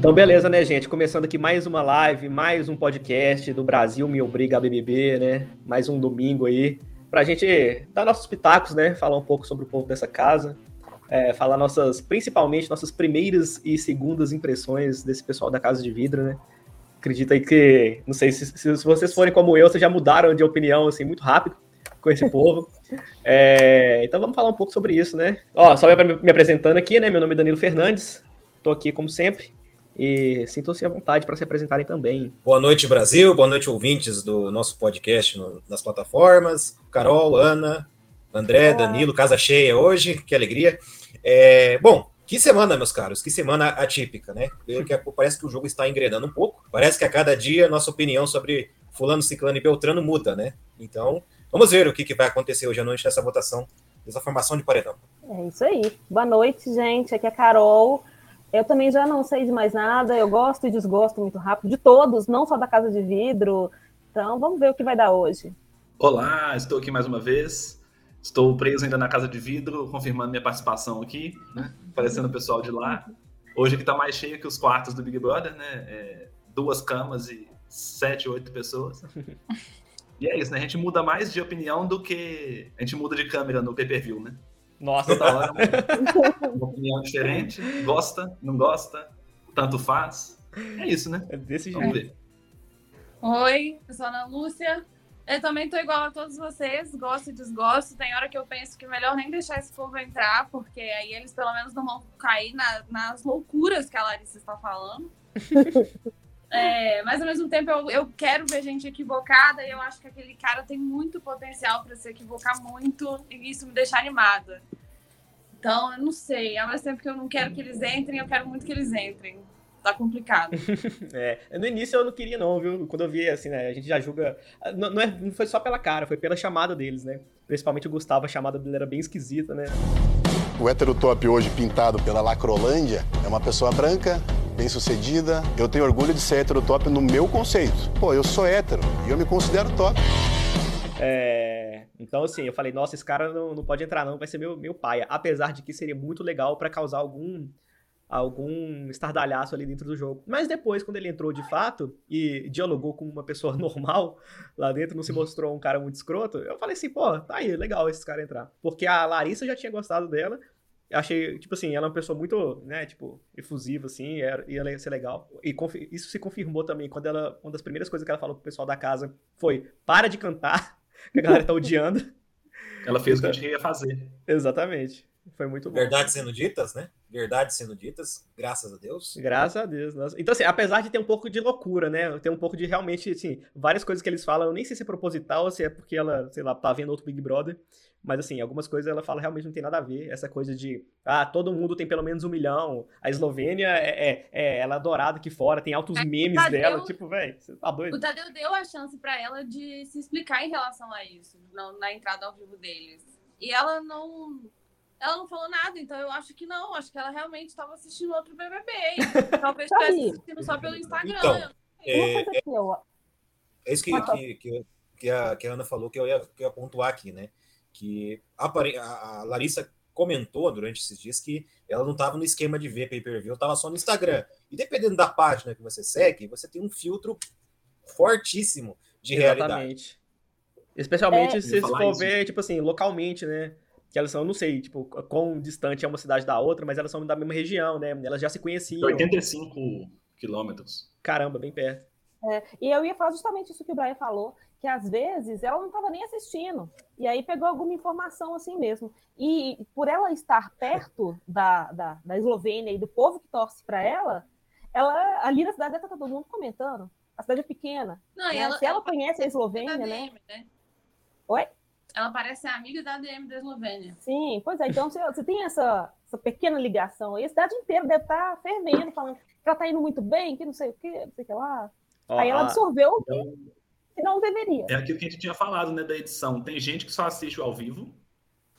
Então, beleza, né, gente? Começando aqui mais uma live, mais um podcast do Brasil Me Obriga a BBB, né? Mais um domingo aí, pra gente dar nossos pitacos, né? Falar um pouco sobre o povo dessa casa, é, falar nossas, principalmente nossas primeiras e segundas impressões desse pessoal da Casa de Vidro, né? Acredito aí que, não sei, se, se vocês forem como eu, vocês já mudaram de opinião, assim, muito rápido com esse povo. É, então vamos falar um pouco sobre isso, né? Ó, só me apresentando aqui, né? Meu nome é Danilo Fernandes, tô aqui como sempre. E sintam-se à vontade para se apresentarem também. Boa noite, Brasil. Boa noite, ouvintes do nosso podcast no, nas plataformas. Carol, Ana, André, Danilo, casa cheia hoje, que alegria. É, bom, que semana, meus caros, que semana atípica, né? Parece que o jogo está engrenando um pouco. Parece que a cada dia nossa opinião sobre Fulano, Ciclano e Beltrano muda, né? Então, vamos ver o que, que vai acontecer hoje à noite nessa votação, dessa formação de paredão. É isso aí. Boa noite, gente. Aqui é a Carol. Eu também já não sei de mais nada. Eu gosto e desgosto muito rápido de todos, não só da Casa de Vidro. Então, vamos ver o que vai dar hoje. Olá, estou aqui mais uma vez. Estou preso ainda na casa de vidro, confirmando minha participação aqui, né? Parecendo o pessoal de lá. Hoje aqui está mais cheio que os quartos do Big Brother, né? É, duas camas e sete, oito pessoas. E é isso, né? A gente muda mais de opinião do que a gente muda de câmera no pay-per-view, né? Nossa, Toda hora uma opinião diferente, gosta, não gosta, tanto faz. É isso, né? É desse Vamos jeito. ver. Oi, eu sou a Ana Lúcia. Eu também tô igual a todos vocês, gosto e desgosto. Tem hora que eu penso que é melhor nem deixar esse povo entrar, porque aí eles pelo menos não vão cair na- nas loucuras que a Larissa está falando. É, mas ao mesmo tempo eu, eu quero ver gente equivocada e eu acho que aquele cara tem muito potencial para se equivocar muito e isso me deixa animada. Então, eu não sei. Ao mesmo tempo que eu não quero que eles entrem, eu quero muito que eles entrem. Tá complicado. É, no início eu não queria não, viu? Quando eu vi, assim, né, a gente já julga... Não, não, é- não foi só pela cara, foi pela chamada deles, né? Principalmente o Gustavo, a chamada dele era bem esquisita, né? O heterotop hoje pintado pela Lacrolândia é uma pessoa branca, bem sucedida. Eu tenho orgulho de ser heterotop no meu conceito. Pô, eu sou hétero e eu me considero top. É, Então, assim, eu falei, nossa, esse cara não, não pode entrar não, vai ser meu, meu paia. Apesar de que seria muito legal pra causar algum algum estardalhaço ali dentro do jogo. Mas depois, quando ele entrou de fato e dialogou com uma pessoa normal lá dentro, não se mostrou um cara muito escroto, eu falei assim, pô, tá aí, legal esse cara entrar. Porque a Larissa já tinha gostado dela, eu achei, tipo assim, ela é uma pessoa muito, né, tipo, efusiva, assim, e ela ia ser legal. E isso se confirmou também quando ela, uma das primeiras coisas que ela falou pro pessoal da casa foi, para de cantar, que a galera tá odiando. Ela fez o que a gente ia fazer. Exatamente. Foi muito bom. Verdades sendo ditas, né? Verdades sendo ditas, graças a Deus. Graças a Deus. nossa. Então, assim, apesar de ter um pouco de loucura, né? Tem um pouco de realmente, assim, várias coisas que eles falam, eu nem sei se é proposital ou se é porque ela, sei lá, tá vendo outro Big Brother. Mas, assim, algumas coisas ela fala realmente não tem nada a ver. Essa coisa de, ah, todo mundo tem pelo menos um milhão. A Eslovênia é, é, é ela é adorada aqui fora, tem altos É, memes Tadeu- dela. Tipo, velho, você tá doido? O Tadeu deu a chance pra ela de se explicar em relação a isso, na, na entrada ao vivo deles. E ela não. Ela não falou nada, então eu acho que não. Acho que ela realmente estava assistindo outro BBB. Talvez estivesse assistindo só pelo Instagram. Então, É, eu, É isso que, que, que, que a, que a Ana falou que eu, ia, que eu ia pontuar aqui, né? Que apare- a, a Larissa comentou durante esses dias que ela não estava no esquema de ver pay-per-view, estava só no Instagram. E dependendo da página que você segue, você tem um filtro fortíssimo de realidade. Exatamente. Especialmente É. se for ver, tipo assim, localmente, né? Que elas são, eu não sei, tipo, quão distante é uma cidade da outra, mas elas são da mesma região, né? Elas já se conheciam. 85 quilômetros. Caramba, bem perto. e eu ia falar justamente isso que o Brian falou, que às vezes ela não estava nem assistindo. E aí pegou alguma informação assim mesmo. E por ela estar perto da, da, da Eslovênia e do povo que torce para ela, ela ali na cidade dela tá todo mundo comentando. A cidade é pequena. Não, né? Se ela conhece a Eslovênia, da né? Né? Oi? Ela parece ser amiga da DM da Eslovênia. Sim, pois é. Então você, você tem essa, essa pequena ligação aí. A cidade inteira deve estar fervendo, falando que ela tá indo muito bem, que não sei o quê, não sei o que lá. Ó, aí ela absorveu o que, que não deveria. É aquilo que a gente tinha falado, né, da edição. Tem gente que só assiste ao vivo,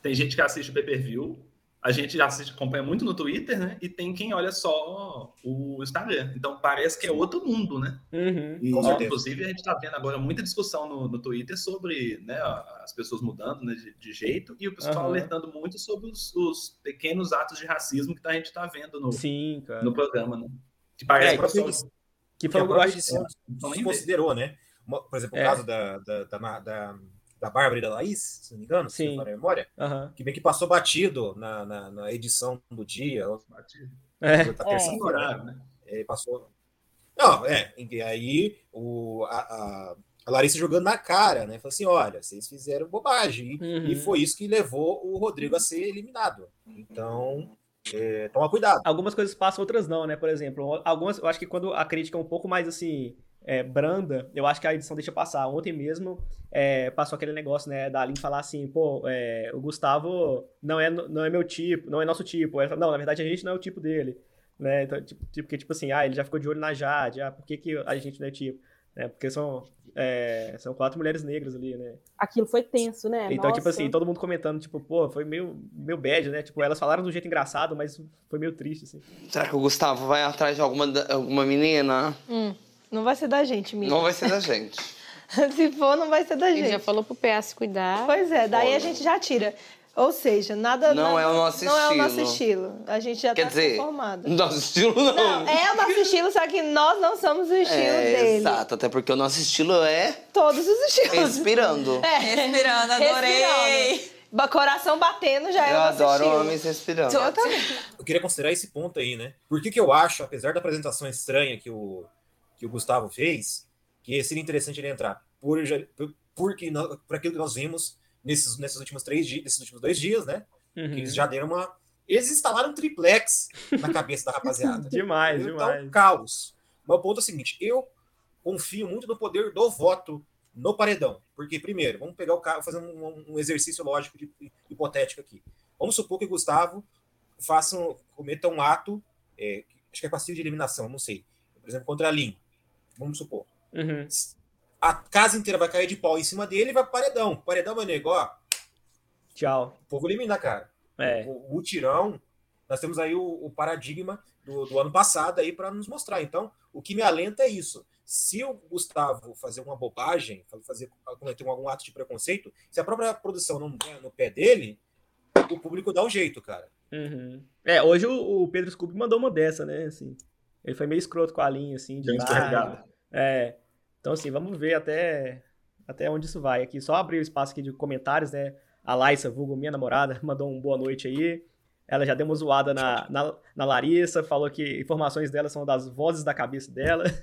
tem gente que assiste o pay-per-view, a gente já assiste, acompanha muito no Twitter, né? E tem quem olha só o Instagram. Então parece que é outro mundo, né? Uhum. Inclusive, a gente está vendo agora muita discussão no, no Twitter sobre né, as pessoas mudando né, de, de jeito e o pessoal Aham. alertando muito sobre os, os pequenos atos de racismo que a gente está vendo no, Sim, cara. no programa. Né? Que parece É, que o que- pessoal Que Que foi, a eu acho, nem se considerou, né? Por exemplo, É. o caso da, da, da, da, da Bárbara e da Laís, se não me engano, se Sim. não me memória, Aham. que meio que passou batido na, na, na edição do dia, ou É. É. terça-feira, Horário, né? Ele passou. Não, é. E aí o, a, a- a Larissa jogando na cara, né? Falou assim: olha, vocês fizeram bobagem. E, Uhum. e foi isso que levou o Rodrigo a ser eliminado. Então, é, toma cuidado. Algumas coisas passam, outras não, né? Por exemplo, algumas, eu acho que quando a crítica é um pouco mais assim, é, branda, eu acho que a edição deixa passar. Ontem mesmo é, passou aquele negócio, né, da Aline falar assim, pô, é, o Gustavo não é, não é meu tipo, não é nosso tipo. Ela, não, na verdade a gente não é o tipo dele. Né? Então, tipo, tipo, porque, tipo assim, ah, ele já ficou de olho na Jade, ah, por que, que a gente não é tipo? Né? Porque são, é, são quatro mulheres negras ali, né? Aquilo foi tenso, né? Então, tipo Nossa. assim, todo mundo comentando, tipo, pô, foi meio, meio bad, né? Tipo, elas falaram do jeito engraçado, mas foi meio triste, assim. Será que o Gustavo vai atrás de alguma, alguma menina? Hum, não vai ser da gente, Mika. Não vai ser da gente. Se for, não vai ser da Ele gente. já falou pro PA se cuidar. Pois é, daí a gente já tira. Ou seja, nada. Não nada- é o nosso Não é o nosso estilo. estilo. A gente já Quer tá dizer, conformado. nosso estilo não. Não, é o nosso estilo, só que nós não somos o estilo É, dele. Exato, até porque o nosso estilo é Todos os estilos. respirando. É. Respirando, Respirando. Ba- Coração batendo já é Eu o nosso adoro estilo. homens respirando. Eu também. Eu queria considerar esse ponto aí, né? Por que, que eu acho, apesar da apresentação estranha que o, que o Gustavo fez, que seria interessante ele entrar? Por, porque por aquilo que nós vimos nesses, nesses últimos três dias, nesses últimos dois dias, né? Uhum. Que eles já deram uma. Eles instalaram um triplex na cabeça da rapaziada. Demais, Então, demais. caos. Mas o ponto é o seguinte: eu confio muito no poder do voto no paredão. Porque, primeiro, vamos pegar o cara, fazer um, um exercício lógico de, hipotético aqui. Vamos supor que o Gustavo faça um, cometa um ato, é, acho que é passivo de eliminação, não sei. Por exemplo, contra a Lin. Vamos supor. Uhum. A casa inteira vai cair de pau em cima dele e vai pro paredão. Paredão, meu nego, ó, Tchau. o povo elimina, cara. É. O, o mutirão, nós temos aí o, o paradigma do, do ano passado aí para nos mostrar. Então, o que me alenta é isso. Se o Gustavo fazer uma bobagem, fazer cometer algum ato de preconceito, se a própria produção não der no pé dele, o público dá um jeito, cara. Uhum. É, hoje o, o Pedro Scooby mandou uma dessa, né? Assim, ele foi meio escroto com a linha, assim, de escorregado. É. Então, assim, vamos ver até, até onde isso vai. Aqui, só abrir o espaço aqui de comentários, né? A Laissa, vulgo minha namorada, mandou um boa noite aí. Ela já deu uma zoada na, na, na Larissa, falou que informações dela são das vozes da cabeça dela.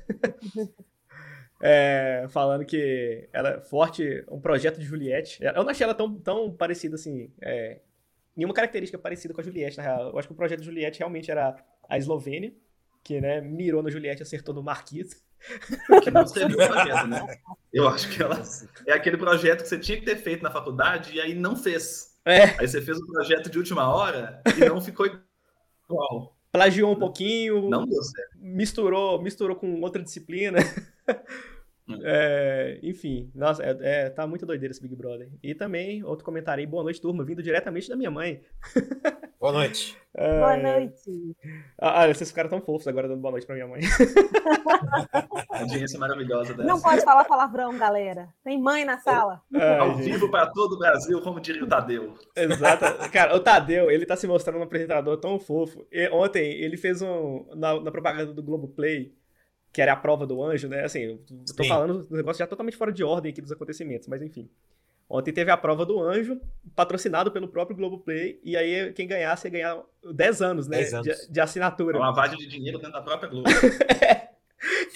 É, falando que ela é forte, um projeto de Juliette. Eu não achei ela tão, tão parecida assim. É, nenhuma característica parecida com a Juliette, na real. Eu acho que o projeto de Juliette realmente era a Eslovênia, que né, mirou na Juliette e acertou no Marquito. Que não escreveu o projeto, né? Eu acho que ela é aquele projeto que você tinha que ter feito na faculdade e aí não fez. É, Aí você fez o projeto de última hora e não ficou igual. plagiou um pouquinho, Não deu certo. misturou, misturou com outra disciplina. É, enfim, nossa, é, é, tá muito doideira esse Big Brother. E também, outro comentário aí, boa noite, turma, vindo diretamente da minha mãe. Boa noite. Boa É, noite. Ah, olha, vocês ficaram tão fofos agora dando boa noite pra minha mãe. Audiência maravilhosa dessa. Não pode falar palavrão, galera. Tem mãe na sala. Ai, Ao gente. vivo para todo o Brasil, como diria o Tadeu. Exato. Cara, o Tadeu, ele tá se mostrando um apresentador tão fofo. E ontem, ele fez um. Na, na propaganda do Globoplay, que era a prova do anjo, né? Assim, eu tô Sim. falando do negócio já totalmente fora de ordem aqui dos acontecimentos, mas enfim. Ontem teve a prova do anjo, patrocinado pelo próprio Globoplay, e aí quem ganhasse ia ganhar 10 anos, né? 10 anos. De, de assinatura. Uma lavagem de dinheiro dentro da própria Globo.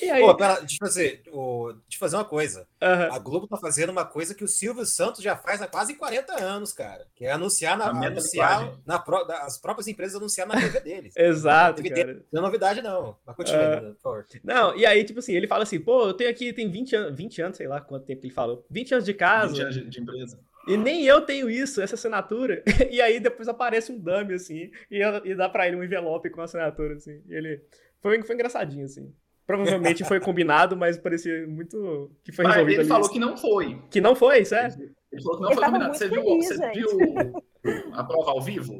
E aí. Pô, pera, deixa eu fazer, o- deixa eu fazer uma coisa. aham. A Globo tá fazendo uma coisa que o Silvio Santos já faz há quase 40 anos, cara. Que é anunciar, na, anunciar na da- as próprias empresas anunciar na TV deles. Exato, TV cara. Não é novidade, não. Mas continua, É. por favor. Não, e aí, tipo assim, ele fala assim, pô, eu tenho aqui, tem 20 anos, 20 anos, sei lá quanto tempo que ele falou, 20 anos de casa, 20 anos de, de empresa. e nem eu tenho isso, essa assinatura. E aí depois aparece um dummy, assim, e, e dá pra ele um envelope com a assinatura, assim. E ele. Foi, foi engraçadinho, assim. Provavelmente foi combinado, mas parecia muito. que foi Mas resolvido ele ali. falou que não foi. Que não foi, certo? Ele falou que não Ele foi combinado. Você, viu, feliz, você gente. viu a prova ao vivo?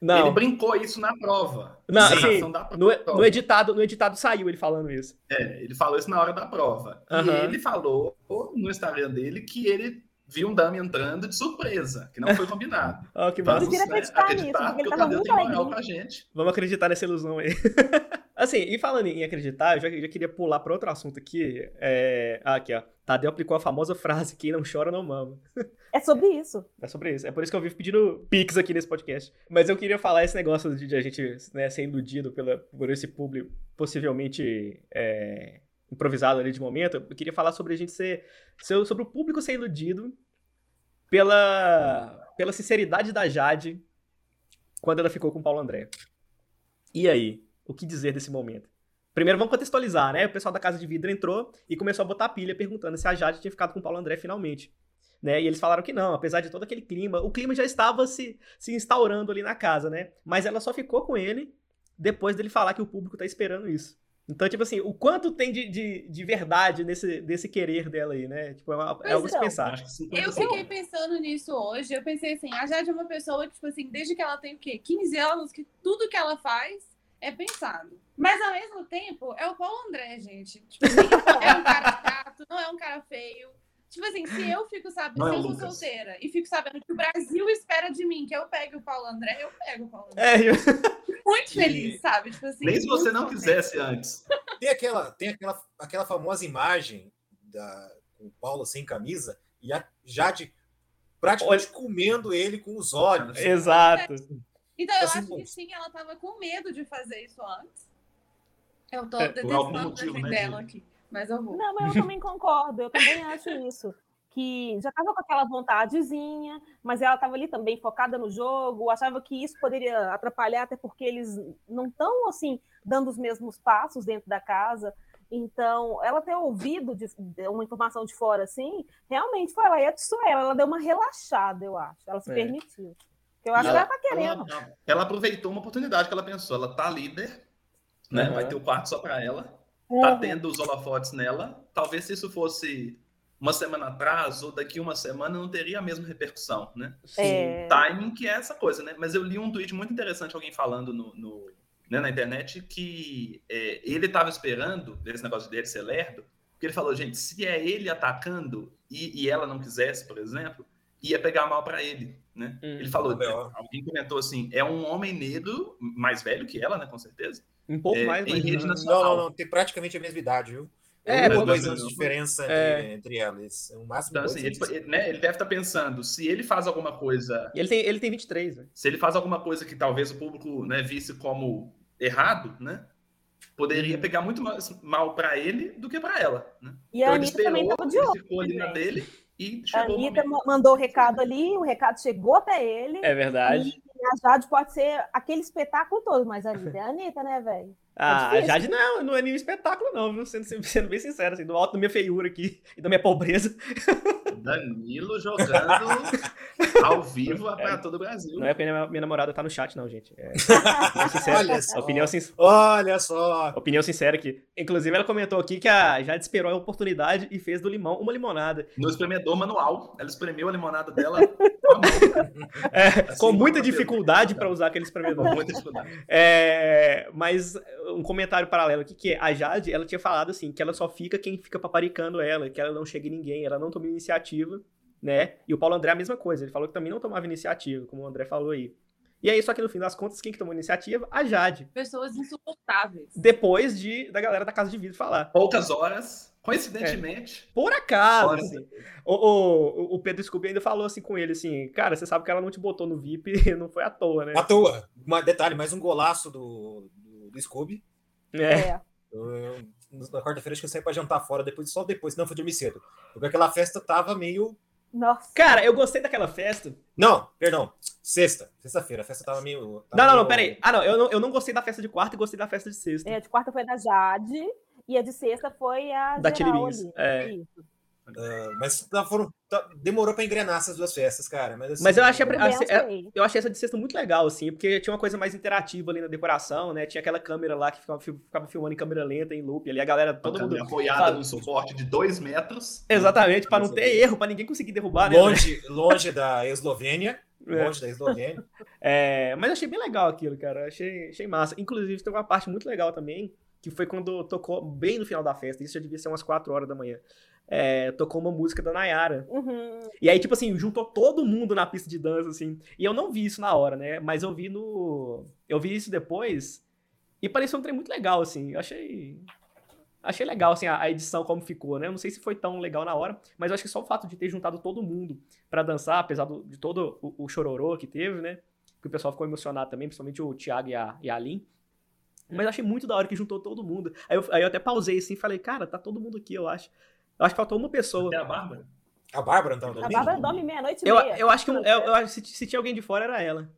Ele Não. brincou isso na prova. Não, Na assim, No, prova. no editado, no editado saiu ele falando isso. É, ele falou isso na hora da prova. Aham. E ele falou no Instagram dele que ele vi um dame entrando de surpresa, que não foi combinado. Ó, que Vamos massa. né, acreditar nisso, porque que ele tava muito tem moral alegre. com a gente. Vamos acreditar nessa ilusão aí. assim, e falando em acreditar, eu já, já queria pular para outro assunto aqui. É... Ah, aqui, ó. Tadeu aplicou a famosa frase: quem não chora não mama. É sobre isso. É sobre isso. É por isso que eu vivo pedindo pix aqui nesse podcast. Mas eu queria falar esse negócio de, de a gente né, ser iludido pela, por esse público possivelmente é, improvisado ali de momento. Eu queria falar sobre a gente ser, sobre o público ser iludido pela, pela sinceridade da Jade quando ela ficou com o Paulo André. E aí? O que dizer desse momento? Primeiro vamos contextualizar, né? O pessoal da Casa de Vidro entrou e começou a botar pilha perguntando se a Jade tinha ficado com o Paulo André finalmente. Né? E eles falaram que não, apesar de todo aquele clima, o clima já estava se, se instaurando ali na casa, né? Mas ela só ficou com ele depois dele falar que o público tá esperando isso. Então, tipo assim, o quanto tem de, de, de verdade nesse, desse querer dela aí, né? Tipo, é, uma- é algo a se é. pensar. Acho que 50 Eu fiquei pensando nisso hoje. Eu pensei assim, a Jade é uma pessoa, tipo assim, desde que ela tem o quê? 15 anos, que tudo que ela faz é pensado. Mas ao mesmo tempo, é o Paulo André, gente. Tipo assim, é um cara chato, não é um cara feio. Tipo assim, se eu fico sabendo, é se o eu sou Lucas. solteira e fico sabendo que o Brasil espera de mim que eu pegue o Paulo André, eu pego o Paulo André. É, eu- Muito feliz, sabe? Tipo assim, Nem se você não contente. quisesse antes. Tem aquela, tem aquela, aquela famosa imagem da, com o Paulo sem camisa e a Jade praticamente comendo ele com os olhos. exato. Então, eu Assim, acho bom. que sim, ela tava com medo de fazer isso antes. Eu tô É, detestando motivo, né, Gil? aqui. Mas eu vou. Não, mas eu também concordo, eu também acho isso. Que já estava com aquela vontadezinha, mas ela estava ali também focada no jogo, achava que isso poderia atrapalhar, até porque eles não estão assim dando os mesmos passos dentro da casa. Então, ela ter ouvido de, de uma informação de fora assim, realmente foi lá e atiçou ela. Ela deu uma relaxada, eu acho. Ela se É. permitiu. Eu acho E que ela tá querendo. Ela, ela aproveitou uma oportunidade que ela pensou. Ela tá líder, né? Uhum. Vai ter o quarto só para ela. Tá Uhum. tendo os holofotes nela. Talvez se isso fosse uma semana atrás ou daqui uma semana, não teria a mesma repercussão, né? É, Timing que é essa coisa, né? Mas eu li um tweet muito interessante, alguém falando no, no- né, na internet, que é, ele estava esperando esse negócio dele ser lerdo, porque ele falou, gente, se é ele atacando e, e ela não quisesse, por exemplo, ia pegar mal para ele, né? Hum. Ele falou, Ó. alguém comentou assim, é um homem negro, mais velho que ela, né, com certeza. Um pouco É, mais, em mas. rede nacional. Não, não, não. Tem praticamente a mesma idade, viu? É, Um mas- dois anos de diferença É. entre, entre elas. O máximo Então, assim, ele, né, ele deve estar pensando, se ele faz alguma coisa E ele tem, ele tem 23, velho. se ele faz alguma coisa que talvez o público né, visse como errado, né? Poderia pegar muito mais mal para ele do que para ela. Né? E a Então ele Anitta também esperou, estava de ele olho. ficou ali na dele e A chegou o Anitta mandou o recado ali, o recado chegou até ele. É verdade. E a Jade pode ser aquele espetáculo todo, mas a Anitta é a Anitta, né, velho? Ah, a difícil. Jade não é, não é nenhum espetáculo, não, viu? Sendo, sendo bem sincero, assim, do alto da minha feiura aqui e da minha pobreza. Danilo jogando ao vivo para todo o Brasil. Não é porque minha, minha namorada tá no chat, não, gente. É, sincera. Olha só. Opinião, sin- Olha só. opinião sincera aqui. Inclusive, ela comentou aqui que a Jade esperou a oportunidade e fez do limão uma limonada. No espremedor manual, ela espremeu a limonada dela com a É, Assim com muita a dificuldade para usar aquele com espremedor. muita dificuldade. É, mas um comentário paralelo aqui, que é, a Jade, ela tinha falado assim, que ela só fica quem fica paparicando ela, que ela não chega em ninguém, ela não toma iniciativa, né? E o Paulo André é a mesma coisa, ele falou que também não tomava iniciativa, como o André falou aí. E aí, só que no fim das contas, quem que tomou iniciativa? A Jade. Pessoas insuportáveis. Depois de da galera da Casa de Vidro falar. Poucas horas, coincidentemente, Por acaso, assim. O, o, o Pedro Scooby ainda falou assim com ele, assim, cara, você sabe que ela não te botou no VIP, não foi à toa, né? À toa. Uma, detalhe, mais um golaço do, do, Scooby. É. É. Eu- na quarta-feira acho que eu saí pra jantar fora, depois, só depois, não, fui dormir cedo. Porque aquela festa tava meio. Nossa. Cara, eu gostei daquela festa. Não, perdão. Sexta. Sexta-feira. A festa tava meio. tava Não, não, não, meio- peraí. Ah, não eu, não, eu não gostei da festa de quarta e gostei da festa de sexta. É, de quarta foi da Jade e a de sexta foi a Da ali. é. Isso. Ah, mas tá- foram, tá- demorou pra engrenar essas duas festas, cara. Mas, assim, Mas eu achei, a, a- a- sei. eu achei essa de sexta muito legal, assim, porque tinha uma coisa mais interativa ali na decoração, né? Tinha aquela câmera lá que ficava, ficava filmando em câmera lenta, em loop ali, a galera, todo mundo. apoiada sabe? num suporte de dois metros. Exatamente, pra não ter erro, pra ninguém conseguir derrubar, né? longe, longe da Eslovênia. É. Longe da Eslovênia. É, mas eu achei bem legal aquilo, cara. Achei, achei massa. Inclusive, teve uma parte muito legal também, que foi quando tocou bem no final da festa. Isso já devia ser umas 4 horas da manhã. É, tocou uma música da Nayara. Uhum. E aí, tipo assim, juntou todo mundo na pista de dança, assim. E eu não vi isso na hora, né? Mas eu vi no. Eu vi isso depois. E pareceu um trem muito legal, assim. Eu achei. Achei legal, assim, a, a edição como ficou, né? Eu não sei se foi tão legal na hora, mas eu acho que só o fato de ter juntado todo mundo pra dançar, apesar do- de todo o, o chororô que teve, né? Que o pessoal ficou emocionado também, principalmente o Thiago e a, e a Lin. Mas eu achei muito da hora que juntou todo mundo. Aí eu, aí eu até pausei assim e falei, cara, tá todo mundo aqui, eu acho. Eu acho que faltou uma pessoa. Até a Bárbara. A Bárbara não tava A dormindo? Bárbara dorme meia-noite e Eu, meia. eu acho que eu, eu- se, se tinha alguém de fora era ela.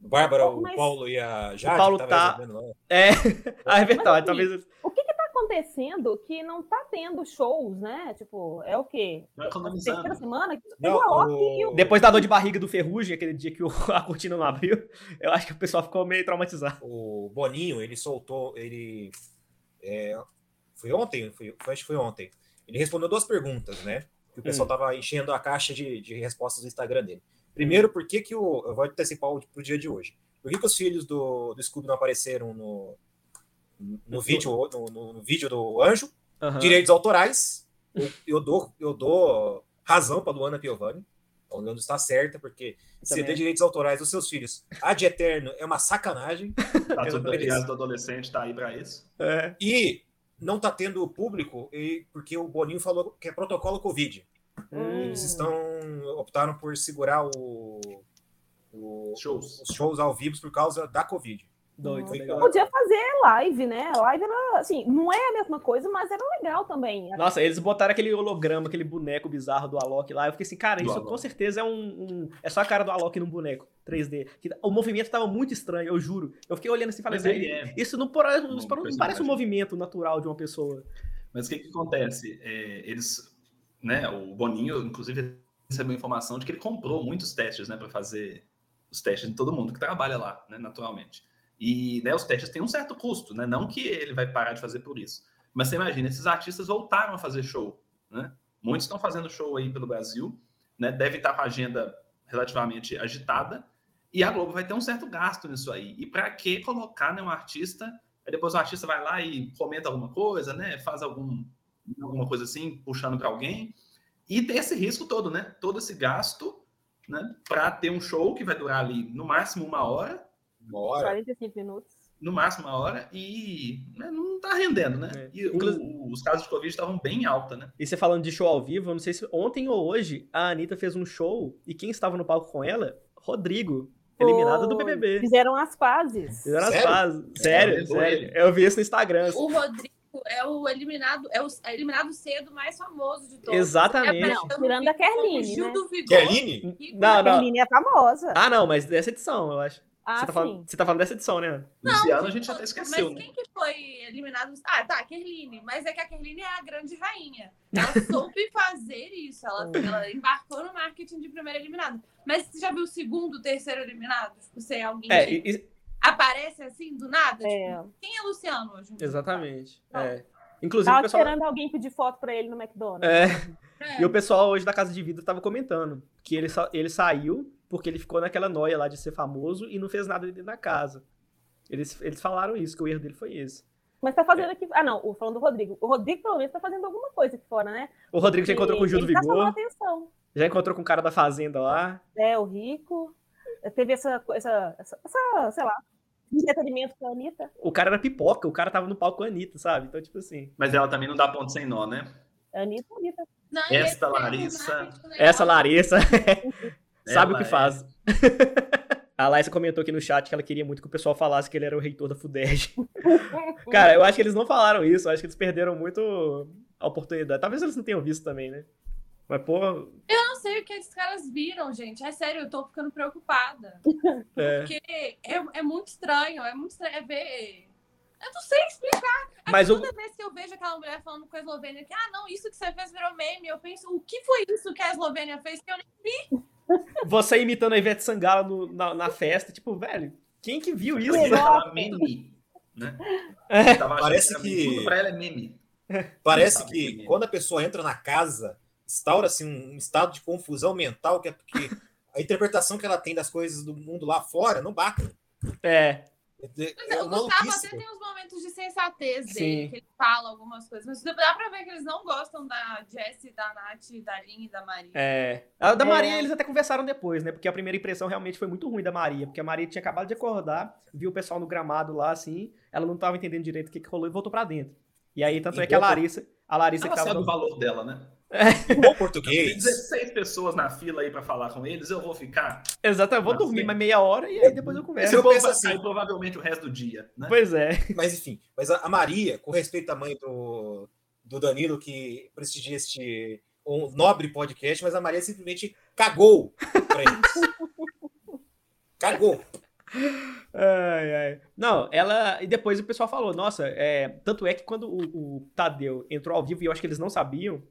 Bárbara, o Mas- Paulo e a Jade Paulo tava tá-. É, ah, é verdade. assim, Talvez. O que que tá acontecendo que não tá tendo shows, né? Tipo, é o quê? A economizando. terceira semana? Não, o o... o- Depois da dor de barriga do Ferrugem, aquele dia que o- a cortina não abriu, eu acho que o pessoal ficou meio traumatizado. o Boninho, ele soltou, ele é, foi ontem, foi- acho que foi ontem. Ele respondeu duas perguntas, né? Que o pessoal Hum. tava enchendo a caixa de, de respostas do Instagram dele. Primeiro, por que que o eu vou antecipar o, pro dia de hoje? Por que, que os filhos do, do Scooby não apareceram no no vídeo no, no- no vídeo do Anjo? Direitos autorais. Eu, eu dou eu dou razão para Luana Piovani. A Luana está certa, porque Também. ceder direitos autorais dos seus filhos a de eterno é uma sacanagem. Tá tudo criado do adolescente, tá aí pra isso. É. E não tá tendo público e, porque o Boninho falou que é protocolo Covid. Hum. Eles estão optaram por segurar o, o- Shows. os shows ao vivo por causa da Covid. Doido, Foi legal. Podia fazer live, né? Live era, assim, não é a mesma coisa, mas era legal também. Nossa, eles botaram aquele holograma, aquele boneco bizarro do Alok lá. Eu fiquei assim, cara, isso com certeza é um, um- É só a cara do Alok num boneco 3D. Que o movimento tava muito estranho, eu juro. Eu fiquei olhando assim e falei, Mas ele "Velho, é isso não, parece- um isso não parece um movimento natural de uma pessoa. Mas o que, que acontece? É, eles, né, o Boninho, inclusive, recebeu informação de que ele comprou muitos testes, né, para fazer os testes de todo mundo que trabalha lá, né, naturalmente. E né, os testes têm um certo custo, né? Não que ele vai parar de fazer por isso. Mas você imagina, esses artistas voltaram a fazer show, né? Muitos estão fazendo show aí pelo Brasil, né? Devem estar com a agenda relativamente agitada. E a Globo vai ter um certo gasto nisso aí. E para que colocar né, um artista Aí depois o artista vai lá e comenta alguma coisa, né? Faz algum, alguma coisa assim, puxando para alguém. E tem esse risco todo, né? Todo esse gasto, né? Para ter um show que vai durar ali no máximo uma hora, Uma hora. 45 minutos. no máximo uma hora, e né, não tá rendendo, né? É. E o- os casos de Covid estavam bem alta, né? E você falando de show ao vivo, eu não sei se ontem ou hoje a Anitta fez um show e quem estava no palco com ela? Rodrigo, eliminado do. BBB. Fizeram as pazes. Fizeram as Sério? pazes. Sério, levou sério. ele. Eu vi isso no Instagram. O Rodrigo é o eliminado, é o é eliminado cedo mais famoso de todos. Exatamente. É, Não, tirando a Kerline, Gil né? do Vigor. Kerline? Não, A não. Kerline é famosa. Ah, não, mas dessa edição, eu acho. Ah, você, tá falando, você tá falando dessa edição, né? Luciano a gente até esqueceu, Mas né? quem que foi eliminado? Ah, tá, a Kerline. Mas é que a Kerline é a grande rainha. Ela soube fazer isso. Ela, ela embarcou no marketing de primeiro eliminado. Mas você já viu o segundo, terceiro eliminado? Tipo, você é alguém É, que e- e- aparece assim do nada? É. Tipo, quem é Luciano hoje? exatamente. Não. É. Inclusive, Tava pessoal. esperando alguém pedir foto pra ele no McDonald's. É, É. e o pessoal hoje da Casa de Vidro tava comentando que ele, sa- ele saiu porque ele ficou naquela noia lá de ser famoso e não fez nada dentro da casa. Eles, eles falaram isso, que o erro dele foi esse. Mas tá fazendo aqui. Ah, não, o- falando do Rodrigo. O Rodrigo, pelo menos, tá fazendo alguma coisa aqui fora, né? O Rodrigo já encontrou com o Gil do tá chamando Vigor, atenção. já encontrou com o cara da Fazenda lá. É, o Rico. Teve essa, essa, essa, essa, sei lá, entretenimento com a Anitta. O cara era pipoca, o cara tava no palco com a Anitta, sabe? Então, tipo assim. Mas ela também não dá ponto sem nó, né? Anitta, Anitta. Não, Esta é Larissa- legal. Essa Larissa sabe o que é- faz. A Laissa comentou aqui no chat que ela queria muito que o pessoal falasse que ele era o reitor da FUDERJ. Cara, eu acho que eles não falaram isso, eu acho que eles perderam muito a oportunidade. Talvez eles não tenham visto também, né? Mas, pô, Eu não sei o que esses caras viram, gente. É sério, eu tô ficando preocupada. é. Porque é, é muito estranho, é muito estranho é ver. Eu não sei explicar. É Mas toda vez que eu vejo aquela mulher falando com a Eslovênia que, ah, não, isso que você fez virou meme, eu penso, o que foi isso que a Eslovênia fez que eu nem você imitando a Ivete Sangalo no- na, na festa, tipo, velho, quem que viu isso? Ela tava meme, né? É. Parece que- meme. Tudo pra ela é meme. Parece que que- quando a pessoa entra na casa, instaura-se um estado de confusão mental que, é porque a interpretação que ela tem das coisas do mundo lá fora não bate. É, Pois é, o Gustavo maluquice, até tem uns momentos de sensatez Sim. dele, que ele fala algumas coisas, mas dá pra ver que eles não gostam da Jessie, da Nath, da Lin e da Maria. É. A da É. Maria eles até conversaram depois, né? Porque a primeira impressão realmente foi muito ruim da Maria. Porque a Maria tinha acabado de acordar, viu o pessoal no gramado lá, assim. Ela não tava entendendo direito o que, que rolou e voltou pra dentro. E aí, tanto E é que a Larissa. A Larissa Ela que tava. sabe o valor dela, né? Bom Tem português. 16 pessoas na fila aí pra falar com eles, eu vou ficar. Exato, eu vou dormir sim. mais meia hora e aí depois eu converso. eu povo penso vai assim. sair provavelmente o resto do dia, né? Pois é. Mas enfim, mas a a Maria, com respeito à mãe do, do Danilo, que prestigia este um nobre podcast, mas a Maria simplesmente cagou pra eles. cagou. Ai, ai. Não, ela. E depois o pessoal falou, nossa, é... tanto é que quando o, o Tadeu entrou ao vivo, e eu acho que eles não sabiam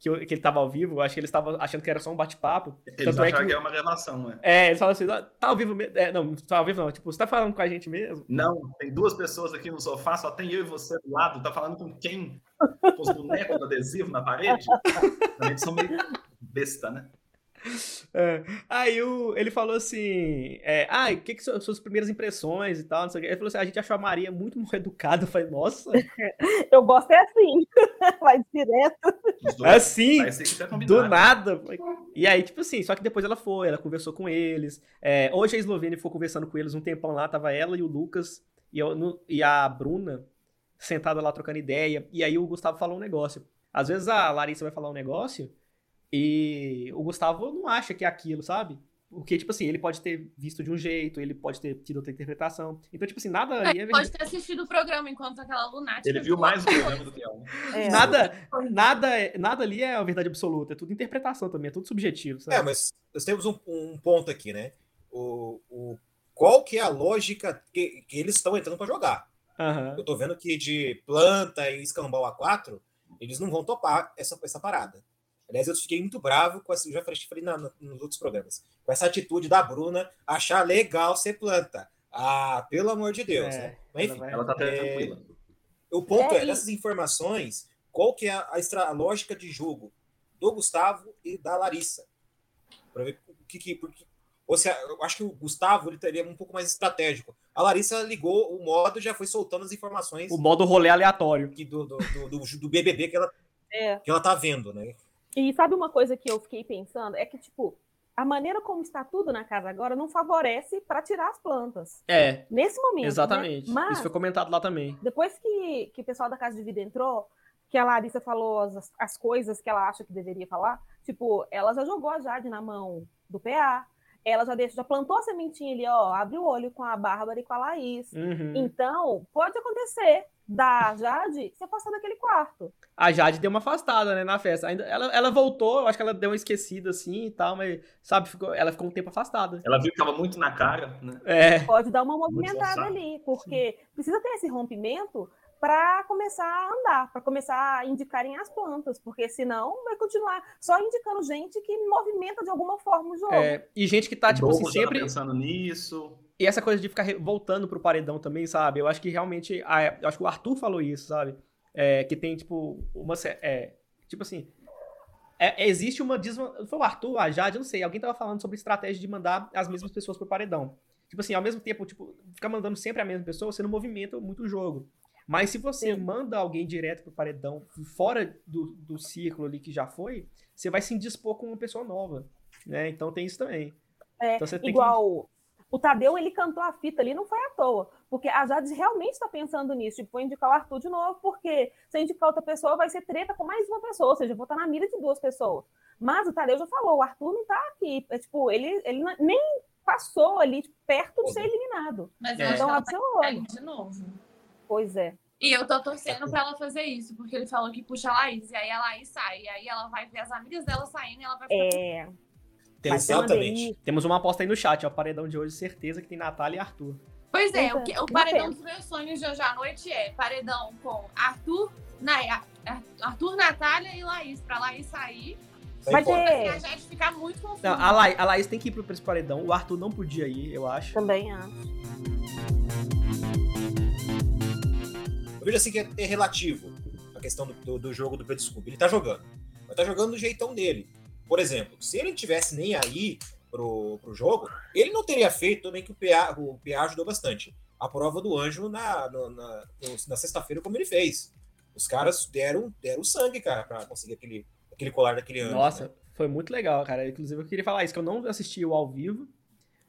que, eu- que ele tava ao vivo, acho que eles estavam achando que era só um bate-papo. Eles Tanto é acharam que- que é uma gravação, não é? É, eles falaram assim, "Ah, tá ao vivo mesmo. É, não, não tá ao vivo não. Tipo, você tá falando com a gente mesmo? Não, tem duas pessoas aqui no sofá, só tem eu e você do lado. Tá falando com quem? Com os bonecos do adesivo na parede? Também são meio besta, né? É. Aí o, ele falou assim: é, ah, o que, que são suas primeiras impressões e tal? Não sei o quê. Ele falou assim: a gente achou a Maria muito mal educada. Eu falei, nossa, Eu gosto é assim. Vai direto. Dois. assim, que tá do nada. E aí, tipo assim, só que depois ela foi, ela conversou com eles. É, hoje a Eslovênia ficou conversando com eles um tempão lá, tava ela e o Lucas e, eu, no- e a Bruna sentada lá trocando ideia. E aí o Gustavo falou um negócio. Às vezes a Larissa vai falar um negócio e o Gustavo não acha que é aquilo, sabe? Porque, tipo assim, ele pode ter visto de um jeito, ele pode ter tido outra interpretação. Então, tipo assim, nada ali é Ele verdade. pode ter assistido o programa enquanto aquela lunática. Ele viu mais o programa do que ela. É. Nada, nada, é- nada ali é a verdade absoluta, é tudo interpretação também, é tudo subjetivo, sabe? É, mas nós temos um, um ponto aqui, né? O, o, qual que é a lógica que, que eles estão entrando para jogar? Aham. Eu tô vendo que de planta e escambau A4, eles não vão topar essa, essa parada. Aliás, eu fiquei muito bravo com essa. Eu já falei, falei na- nos outros programas. Com essa atitude da Bruna achar legal ser planta. Ah, pelo amor de Deus, É, né? Mas ela enfim, vai- Ela tá até É, tranquila. o ponto É, é, nessas informações, qual que é a, extra- a lógica de jogo do Gustavo e da Larissa? Para ver o que, que porque, ou se, eu acho que o Gustavo ele teria um pouco mais estratégico. A Larissa ligou o modo e já foi soltando as informações O modo rolê aleatório. que do, do, do, do- do BBB que ela, É. que ela tá vendo, né? E sabe uma coisa que eu fiquei pensando? É que, tipo, a maneira como está tudo na casa agora não favorece para tirar as plantas. É, Nesse momento. né? exatamente. Mas, Isso foi comentado lá também. depois que, que o pessoal da Casa de Vida entrou, que a Larissa falou as, as coisas que ela acha que deveria falar, tipo, ela já jogou a Jade na mão do PA. Ela já, deixou, já plantou a sementinha ali, ó, abre o olho com a Bárbara e com a Laís. Uhum. Então, pode acontecer da Jade se afastar daquele quarto. A Jade deu uma afastada, né, na festa. Ainda, ela, ela voltou, eu acho que ela deu uma esquecida assim e tal, mas, sabe, ficou- ela ficou um tempo afastada. Ela viu que tava muito na cara, né? É, Pode dar uma movimentada ali, porque precisa ter esse rompimento para começar a andar, para começar a indicarem as plantas, porque senão vai continuar só indicando gente que movimenta de alguma forma o jogo. é, e gente que tá, tipo o assim, tá sempre. pensando nisso. E essa coisa de ficar voltando pro paredão também, sabe? Eu acho que realmente. a- eu acho que o Arthur falou isso, sabe? É, que tem, tipo, uma. É, tipo assim. é- existe uma. Foi o Arthur, a Jade, eu não sei. Alguém tava falando sobre estratégia de mandar as mesmas pessoas pro paredão. Tipo assim, ao mesmo tempo, tipo, ficar mandando sempre a mesma pessoa, você não movimenta muito o jogo. Mas se você Sim. manda alguém direto pro paredão, fora do, do círculo ali que já foi, você vai se indispor com uma pessoa nova. Né? Então tem isso também. É, Então você tem que- igual o Tadeu, ele cantou a fita ali, não foi à toa, porque a Jade realmente está pensando nisso, tipo, vou indicar o Arthur de novo, porque se eu indicar outra pessoa, vai ser treta com mais uma pessoa, ou seja, eu vou estar na mira de duas pessoas. Mas o Tadeu já falou, o Arthur não tá aqui, é, tipo, ele, ele não- nem passou ali tipo, perto de ser eliminado. Mas eu É. acho que Então, ela cair de novo. Pois é. E eu tô torcendo pra ela fazer isso, porque ele falou que puxa a Laís, e aí a Laís sai, e aí ela vai ver as amigas dela saindo e ela vai ficar. É, ser uma Exatamente. Temos uma aposta aí no chat, ó. O paredão de hoje, certeza que tem Natália e Arthur. Pois é, o, que- é, o paredão tem. dos meus sonhos de hoje à noite é paredão com Arthur, Naya, Arthur, Natália e Laís, pra Laís sair. Sai Vai ter- E a gente ficar muito confuso. Não, a, Laís, a Laís tem que ir pro esse paredão. O Arthur não podia ir, eu acho. Também acho. Eu vejo assim que é, é relativo a questão do, do, do jogo do Pedro Scooby. Ele tá jogando. Mas tá jogando do jeitão dele. Por exemplo, se ele não tivesse nem aí pro, pro jogo, ele não teria feito também que o PA, o PA ajudou bastante. a prova do anjo na, na, no- na sexta-feira, como ele fez. Os caras deram, deram sangue, cara, pra conseguir aquele, aquele colar daquele anjo. Nossa, né? foi muito legal, cara. Inclusive, eu queria falar isso, que eu não assisti o ao vivo,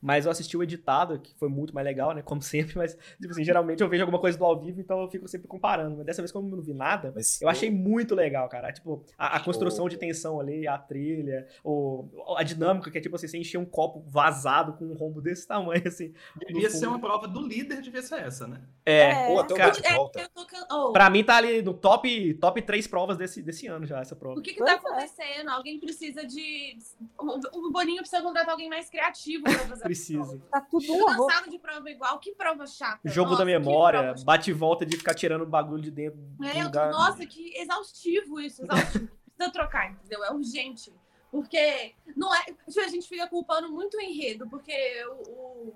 mas eu assisti o editado, que foi muito mais legal, né? Como sempre, mas, tipo assim, geralmente eu vejo alguma coisa do ao vivo, então eu fico sempre comparando. Mas dessa vez, como eu não vi nada, Mas eu achei muito legal, cara. Tipo, a, a construção de tensão ali, a trilha, o, a dinâmica, que é tipo assim, você encher um copo vazado com um rombo desse tamanho, assim. Devia ser uma prova do líder, devia ser essa, né? É. Ou até o Cara. É, eu tô oh, Pra mim tá ali no top, top 3 provas desse, desse ano já, essa prova. O que que tá é. acontecendo? Alguém precisa de. O, o Boninho precisa contratar alguém mais criativo pra fazer. Precisa. Tá tudo roupa. cansado de prova igual. Que prova chata. Jogo Nossa, da memória, bate e volta de ficar tirando bagulho de dentro do É, eu tô- lugar. nossa, que exaustivo isso, exaustivo. Precisa trocar, entendeu? É urgente. Porque não é. tipo, A gente fica culpando muito o enredo, porque o, o,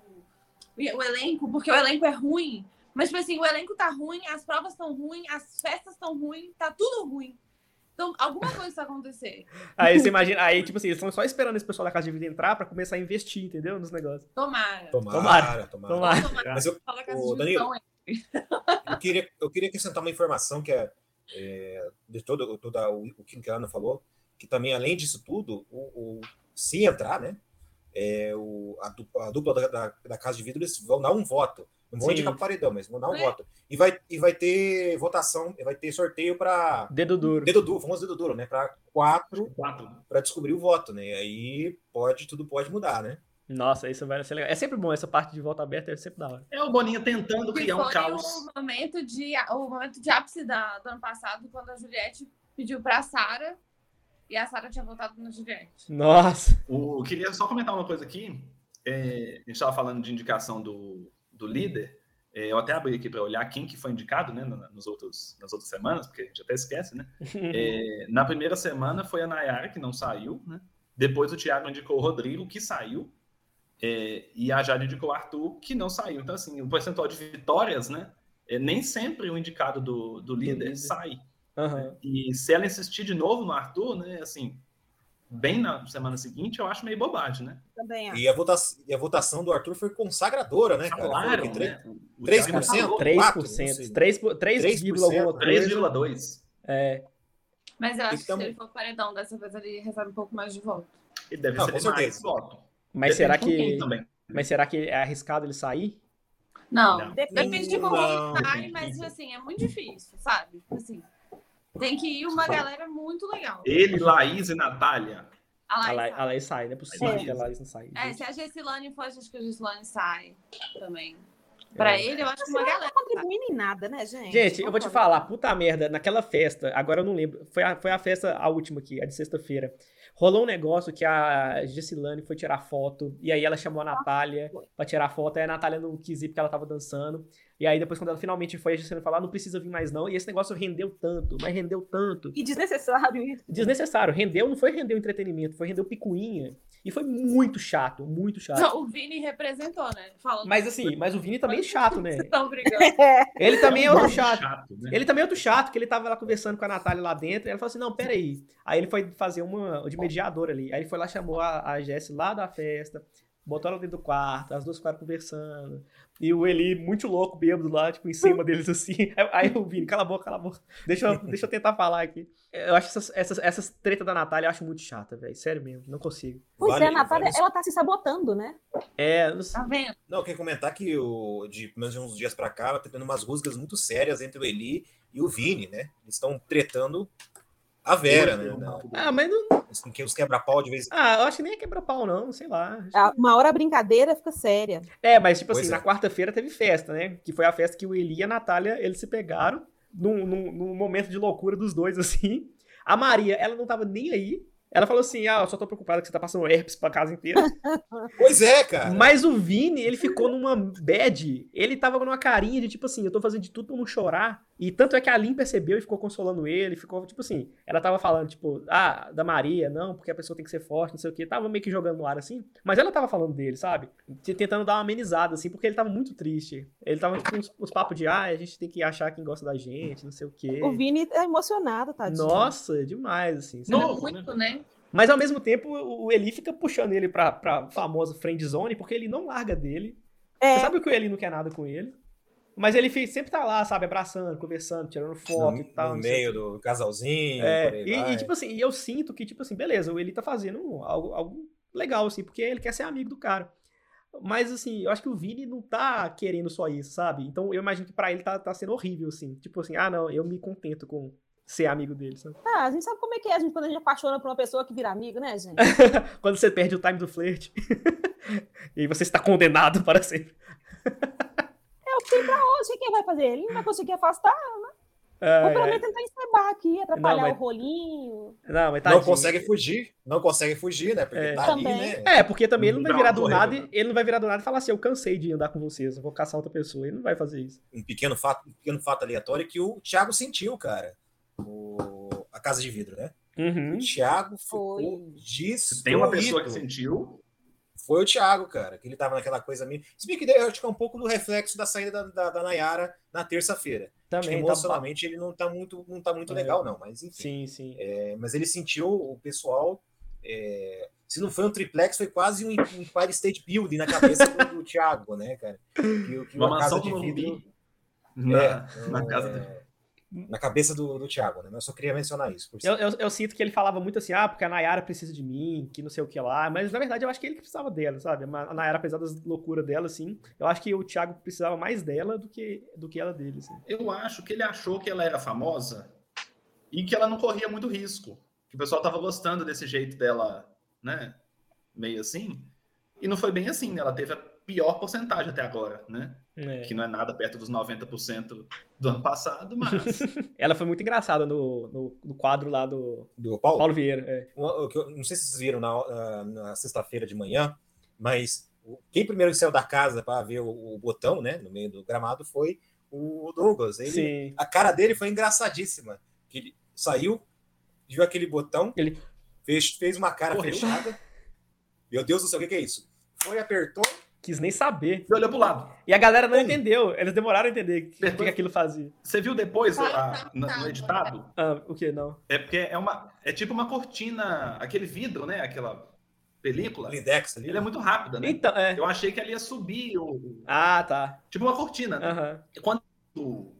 o elenco, porque o elenco é ruim. Mas, tipo assim, o elenco tá ruim, as provas estão ruins, as festas estão ruins, tá tudo ruim. Então, alguma coisa vai acontecer. Aí você imagina, aí tipo assim, eles estão só esperando esse pessoal da casa de vida entrar pra começar a investir, entendeu? Nos negócios. Tomara. Tomara, tomara. Tomara. Tomara. Mas eu, as Danilo. eu queria, eu queria acrescentar uma informação que é, é, de todo, toda o, o que a Ana falou, que também, além disso tudo, o, o- se entrar, né? é, o, a, du- a dupla da, da, da Casa de Vidro, eles vão dar um voto. Não vão Sim. indicar pro paredão, mas vão dar um É. voto. E vai, e vai ter votação, vai ter sorteio para Dedo duro. dedo duro, famoso dedo duro, né? Para quatro, Quatro. para descobrir o voto, né? E aí pode, tudo pode mudar, né? Nossa, isso vai ser legal. É sempre bom, essa parte de volta aberta é sempre da hora. É o Boninho tentando Que criar um caos. O momento de, o momento de ápice da, do ano passado, quando a Juliette pediu pra Sara e a Sara tinha votado na Juliette. Nossa. O, eu queria só comentar uma coisa aqui. É, a gente estava falando de indicação do, do líder. É, eu até abri aqui para olhar quem que foi indicado né, nos outros, nas outras semanas, porque a gente até esquece, né? É, na primeira semana foi a Nayara, que não saiu, né? Depois o Thiago indicou o Rodrigo, que saiu. É, e a Jade indicou o Arthur, que não saiu. Então, assim, o percentual de vitórias, né? É, nem sempre o indicado do, do líder líder. sai. Aham. E se ela insistir de novo no Arthur, né? Assim, bem na semana seguinte, eu acho meio bobagem, né? Também acho. E a, votação, e a votação do Arthur foi consagradora, né, cara? Falaram, que três- né? O 3%? Thiago falou 3%. Quatro, não sei. 3, 3, 3%, alguma coisa. 3,2. É. Mas eu acho que Então- se ele for paredão, dessa vez ele recebe um pouco mais de voto. Ele deve Não, ser com mais certeza. voto. Mas Depende será que. também. Mas será que é arriscado ele sair? Não, Não. depende de como Não. ele sai, mas assim, é muito difícil, sabe? Assim, tem que ir uma galera muito legal. Ele, Laís e Natália. A A Laís Laís, sai. a Laís sai, não é possível É. que a Laís não saia. É, se a Gessilane for, acho que a Gessilane sai também. Pra É. ele, eu acho que uma Não galera. tá contribuindo em nada, né, gente? Gente, eu vou te falar, puta merda, naquela festa, agora eu não lembro, foi a, foi a festa, a última aqui, a de sexta-feira. Rolou um negócio que a Gessilane foi tirar foto, e aí ela chamou a Natália pra tirar foto, aí a Natália não quis ir porque ela tava dançando. E aí depois, quando ela finalmente foi, a Gessilane falou, ah, não precisa vir mais não. E esse negócio rendeu tanto, mas rendeu tanto. E desnecessário isso. Desnecessário, rendeu, não foi render o entretenimento, foi render o picuinha. E foi muito chato, muito chato. Não, o Vini representou, né? Falando Mas assim, mas o Vini também é chato, né? Vocês estão brigando. Ele também é outro pouco chato. né? Ele também é outro chato, que ele tava lá conversando com a Natália lá dentro, e ela falou assim, não, peraí. Aí ele foi fazer uma de mediador ali. Aí ele foi lá, chamou a, a Jess lá da festa, ela dentro do quarto, as duas ficaram conversando. E o Eli, muito louco, bêbado lá, tipo, em cima deles assim. Aí o Vini, cala a boca, cala a boca. Deixa eu, deixa eu tentar falar aqui. Eu acho essas, essas, essas tretas da Natália, eu acho muito chata, velho. Sério mesmo, não consigo. Pois Vale- é, a Natália, vale- ela tá se sabotando, né? É, não sei. Tá vendo? Não, eu queria comentar que o, de pelo menos de uns dias pra cá, ela tá tendo umas rusgas muito sérias entre o Eli e o Vini, né? Eles estão tretando a Vera, né? Ah, mas não. com que os quebra-pau de vez em Ah, eu acho que nem é quebra-pau, não, sei lá. Ah, Uma hora a brincadeira fica séria. É, mas tipo Pois assim, é. na quarta-feira teve festa, né? Que foi a festa que o Eli e a Natália, eles se pegaram num, num, num momento de loucura dos dois, assim. A Maria, ela não tava nem aí. Ela falou assim, ah, eu só tô preocupada que você tá passando herpes pra casa inteira. Pois é, cara. Mas o Vini, ele ficou numa bad. Ele tava numa carinha de tipo assim, eu tô fazendo de tudo pra não chorar. E tanto é que a Lin percebeu e ficou consolando ele. Ficou tipo assim, ela tava falando tipo, ah, da Maria, não, porque a pessoa tem que ser forte, não sei o quê. Tava meio que jogando no ar assim. Mas ela tava falando dele, sabe? Tentando dar uma amenizada assim, porque ele tava muito triste. Ele tava tipo uns, uns papos de, ah, a gente tem que achar quem gosta da gente, não sei o quê. O Vini tá emocionado, tadinho. Nossa, demais, assim. sabe? Novo, Muito, né? Mas ao mesmo tempo, o o Eli fica puxando ele pra, pra famosa friend zone, porque ele não larga dele. É. Você sabe que o Eli não quer nada com ele. Mas ele sempre tá lá, sabe, abraçando, conversando, tirando foto no, e tal. no meio do casalzinho. por É, e, e, tipo assim, e eu sinto que, tipo assim, beleza, ele tá fazendo algo, algo legal, assim, porque ele quer ser amigo do cara. Mas, assim, eu acho que o Vini não tá querendo só isso, sabe? Então eu imagino que pra ele tá, tá sendo horrível, assim. Tipo assim, ah, não, eu me contento com ser amigo dele, sabe? Ah, a gente sabe como é que é, a gente, quando a gente apaixona por uma pessoa que vira amigo, né, gente? Quando você perde o time do flerte. e você está condenado para sempre. É o que tem pra hoje, o que ele vai fazer? Ele não vai conseguir afastar, É, ou pelo menos tentar encebar aqui, atrapalhar Não, mas- o rolinho. não, mas Não consegue fugir. Não consegue fugir, né? Porque É. tá ali, Também. né? É, porque também ele não vai Não, virar do nada, e- ele não vai virar do nada e falar assim, eu cansei de andar com vocês, eu vou caçar outra pessoa. Ele não vai fazer isso. um pequeno fato, um pequeno fato aleatório que o Thiago sentiu, cara. O- a casa de vidro, né? Uhum. O Thiago Foi. ficou destruído. Se tem uma pessoa que sentiu, Foi o Thiago, cara, que ele tava naquela coisa meio. Se bem que eu acho que é um pouco do reflexo da saída da, da, da Nayara na terça-feira. Acho que Também, tá emocionalmente ele não tá muito, não tá muito É. legal, não. Mas enfim. Sim, sim. É, mas ele sentiu o pessoal. é, se não foi um triplex, foi quase um Empire State Building na cabeça do, do Thiago, né, cara? Que, que uma uma casa de do vidro. Na, É, na é, casa dele. Na cabeça do, do Thiago, né? Mas eu só queria mencionar isso. Por Eu, eu, eu sinto que ele falava muito assim, ah, porque a Nayara precisa de mim, que não sei o que lá. Mas na verdade eu acho que ele que precisava dela, sabe? A Nayara, apesar das loucuras dela, assim, eu acho que o Thiago precisava mais dela do que, do que ela dele, assim. Eu acho que ele achou que ela era famosa e que ela não corria muito risco. Que o pessoal tava gostando desse jeito dela, né? Meio assim. E não foi bem assim, né? Ela teve a pior porcentagem até agora, né? É. Que não é nada perto dos 90% do ano passado, mas Ela foi muito engraçada no, no, no quadro lá do do Paulo. Paulo Vieira. é. Uma- o que eu- não sei se vocês viram na, na- sexta-feira de manhã, mas quem primeiro saiu da casa para ver o, o botão, né, no meio do gramado, foi o Douglas. Ele, Sim. a cara dele foi engraçadíssima. Que ele saiu, viu aquele botão, Ele- fez, fez uma cara Correu. fechada. Meu Deus do céu, o que, que é isso? Foi, apertou. Quis nem saber. e olhou pro lado. E a galera não Hum. entendeu. Eles demoraram a entender o que, aquilo fazia. Você viu depois Ah, a- tá, no, tá, no editado? Ah, o que? Não. É porque é uma é tipo uma cortina, aquele vidro, né? Aquela película. Blindex ali. Ele é muito rápida, né? Então, é. Eu achei que ela ia subir, o, Ah, tá. tipo uma cortina. né? E quando o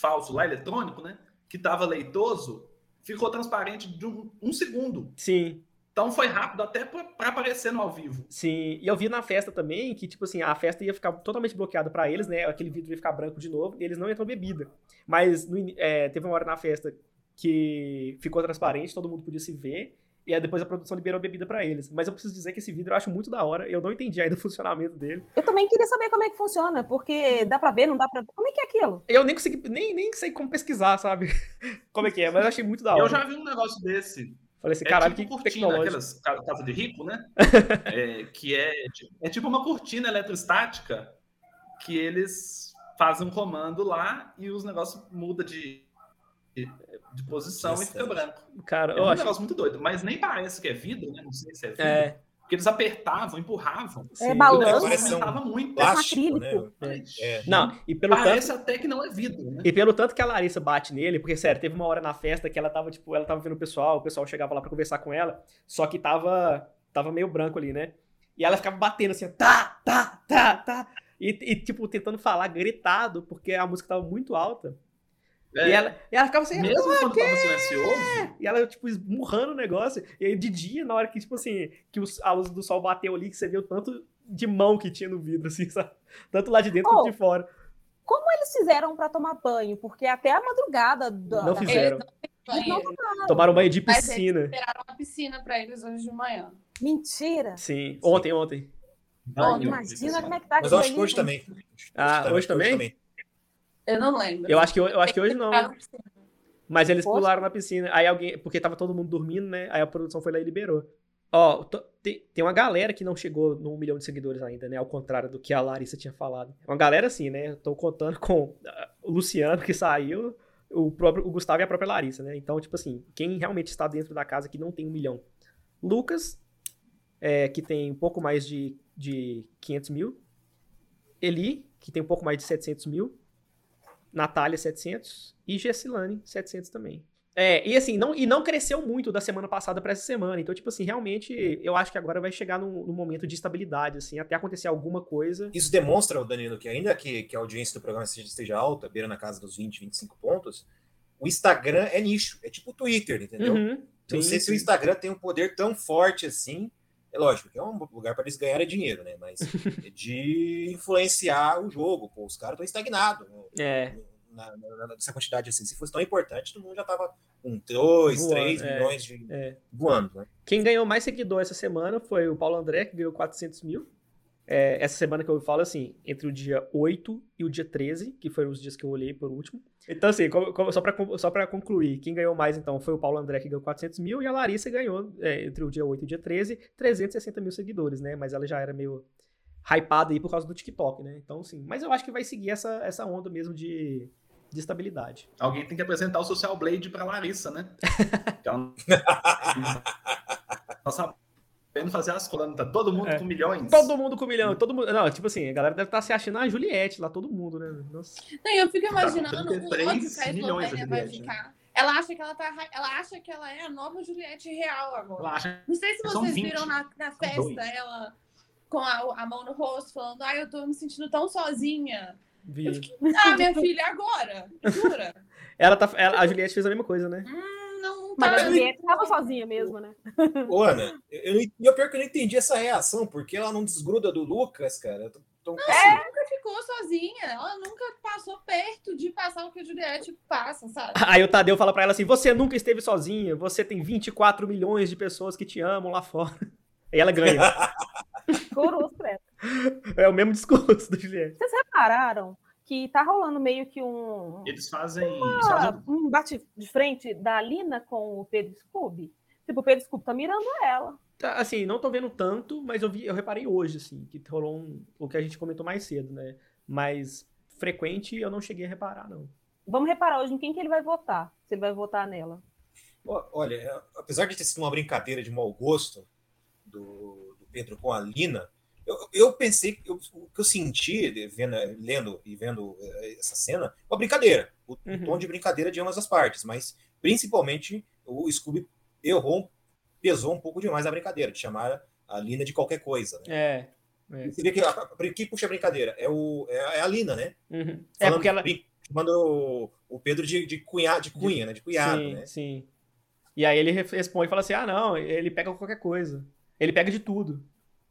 falso lá, eletrônico, né? Que tava leitoso, ficou transparente de um, um segundo. Sim. Então foi rápido até pra pra aparecer no ao vivo. Sim, e eu vi na festa também que, tipo assim, a festa ia ficar totalmente bloqueada pra eles, né? Aquele vidro ia ficar branco de novo e eles não entram bebida. Mas no é, teve uma hora na festa que ficou transparente, todo mundo podia se ver. E aí depois a produção liberou bebida pra eles. Mas eu preciso dizer que esse vidro eu acho muito da hora. Eu não entendi ainda o funcionamento dele. Eu também queria saber como é que funciona, porque dá pra ver, não dá pra ver. Como é que é aquilo? Eu nem consegui, nem, nem sei como pesquisar, sabe? Como é que é, mas eu achei muito da hora. Eu já vi um negócio desse. Falei assim, É caralho, tipo que cortina, tecnológico. aquelas ca- casa de rico, né? É, que é, é tipo uma cortina eletrostática que eles fazem um comando lá e os negócios mudam de, de, de posição e fica branco. Cara, É eu um acho. negócio muito doido, mas nem parece que é vidro, né? Não sei se é vidro. É, Porque eles apertavam, empurravam. É E o balanço. um aumentava muito. Plástico, né? acrílico. É. não, e pelo tanto. Parece até que não é vidro, né? E pelo tanto que a Larissa bate nele, porque, sério, teve uma hora na festa que ela tava, tipo, ela tava vendo o pessoal, o pessoal chegava lá pra conversar com ela, só que tava, tava meio branco ali, né? E ela ficava batendo assim, tá, tá, tá, tá. E, e, tipo, tentando falar gritado, porque a música tava muito alta. É, E, ela, e ela ficava assim, mesmo quando tava silencioso, e ela, tipo, esmurrando o negócio. E aí, de dia, na hora que, tipo assim, que os- a luz do sol bateu ali, que você viu tanto de mão que tinha no vidro, assim, sabe? Tanto lá de dentro Oh, quanto de fora. Como eles fizeram pra tomar banho? Porque até a madrugada da, Não fizeram. Eles não Banheiro. Tomaram banho de Mas eles piscina. liberaram uma piscina pra eles hoje de manhã. Mentira. Sim, ontem, ontem. banho, Imagina como é que tá Mas eu acho que hoje também. Ah, hoje também? Eu não lembro. Eu acho que, eu acho que hoje não. Mas eles Poxa. pularam na piscina. Aí alguém. Porque tava todo mundo dormindo, né? Aí a produção foi lá e liberou. Ó, to- tem, tem uma galera que não chegou no um milhão de seguidores ainda, né? Ao contrário do que a Larissa tinha falado. É uma galera assim, né? Tô contando com ah, o Luciano, que saiu, o próprio o Gustavo e a própria Larissa, né? Então, tipo assim, quem realmente está dentro da casa que não tem um milhão? Lucas, é, que tem um pouco mais de, de 500 mil. Eli, que tem um pouco mais de 700 mil. Natália, 700. E Gessilane, 700 também. É, e assim, não, e não cresceu muito da semana passada para essa semana. Então, tipo assim, realmente, eu acho que agora vai chegar num, num momento de estabilidade, assim, até acontecer alguma coisa. Isso demonstra, Danilo, que ainda que, que a audiência do programa esteja, esteja alta, beira na casa dos 20, 25 pontos, o Instagram é nicho, é tipo o Twitter, entendeu? Uhum, não sim, sei se o sim. Instagram tem um poder tão forte assim. É lógico que é um lugar para eles ganharem dinheiro, né? Mas de influenciar o jogo. Pô, os caras estão estagnados. É. Na, na- nessa quantidade assim. Se fosse tão importante, todo mundo já tava com 2, Voando, 3 é, milhões de é. voando, né? Quem ganhou mais seguidor essa semana foi o Paulo André, que ganhou 400 mil. É, essa semana que eu falo, assim, entre o dia 8 e o dia 13, que foram os dias que eu olhei por último. Então, assim, como- como- só, pra, só pra concluir, quem ganhou mais, então, foi o Paulo André, que ganhou 400 mil, e a Larissa ganhou, é, entre o dia 8 e o dia 13, 360 mil seguidores, né? Mas ela já era meio hypada aí por causa do TikTok, né? Então, sim. Mas eu acho que vai seguir essa, essa onda mesmo de, de estabilidade. Alguém tem que apresentar o Social Blade pra Larissa, né? Que ela tá sabendo fazer as coisas, tá todo mundo É. com milhões. Todo mundo com milhão, todo mundo. Não, tipo assim, a galera deve estar se achando a Juliette lá, todo mundo, né? Nossa. Não, eu fico Tá, imaginando o 33 ódio que a Eslovênia vai né? ficar. Ela acha que ela tá. Ela acha que ela é a nova Juliette real agora. Não sei se vocês 20, viram na, na festa dois. ela com a, a mão no rosto, falando, ai, eu tô me sentindo tão sozinha. Vi. Eu fiquei, ah, minha filha, agora? Jura? Ela tá, ela- a Juliette fez a mesma coisa, né? Hum, Mas a. Juliette tava sozinha mesmo, né? Ô, Ana, eu, eu, não- e o pior é que eu não entendi essa reação, porque ela não desgruda do Lucas, cara. Eu tô- tô- assim, nunca ficou sozinha. Ela nunca passou perto de passar o que a Juliette passa, sabe? Aí o Tadeu fala pra ela assim: Você nunca esteve sozinha, você tem 24 milhões de pessoas que te amam lá fora. E ela ganha. Credo. é o mesmo discurso da Juliette. Vocês repararam que tá rolando meio que um, Eles fazem. Eles fazem um bate de frente da Lina com o Pedro Scooby? Tipo, o Pedro Scooby tá mirando ela. Tá, assim, não tô vendo tanto, mas eu vi, eu reparei hoje, assim, que rolou um, o que a gente comentou mais cedo, né? Mas frequente eu não cheguei a reparar, não. Vamos reparar hoje em quem que ele vai votar. Se ele vai votar nela. Olha, apesar de ter sido uma brincadeira de mau gosto do, do Pedro com a Lina, eu, eu pensei, eu- o que eu senti vendo, lendo e vendo eh, essa cena, uma brincadeira. O, Uhum. tom de brincadeira de ambas as partes, mas principalmente o Scooby errou, pesou um pouco demais a brincadeira, de chamar a Lina de qualquer coisa. Né? É. é. Você vê que quem puxa a brincadeira é, o, é, é a Lina, né? Uhum. É porque ela. Chamando o, o Pedro de, de, cunha, de cunha, né? De cunhado, sim, né? sim. E aí ele re- responde e fala assim: ah, não, ele pega qualquer coisa. Ele pega de tudo.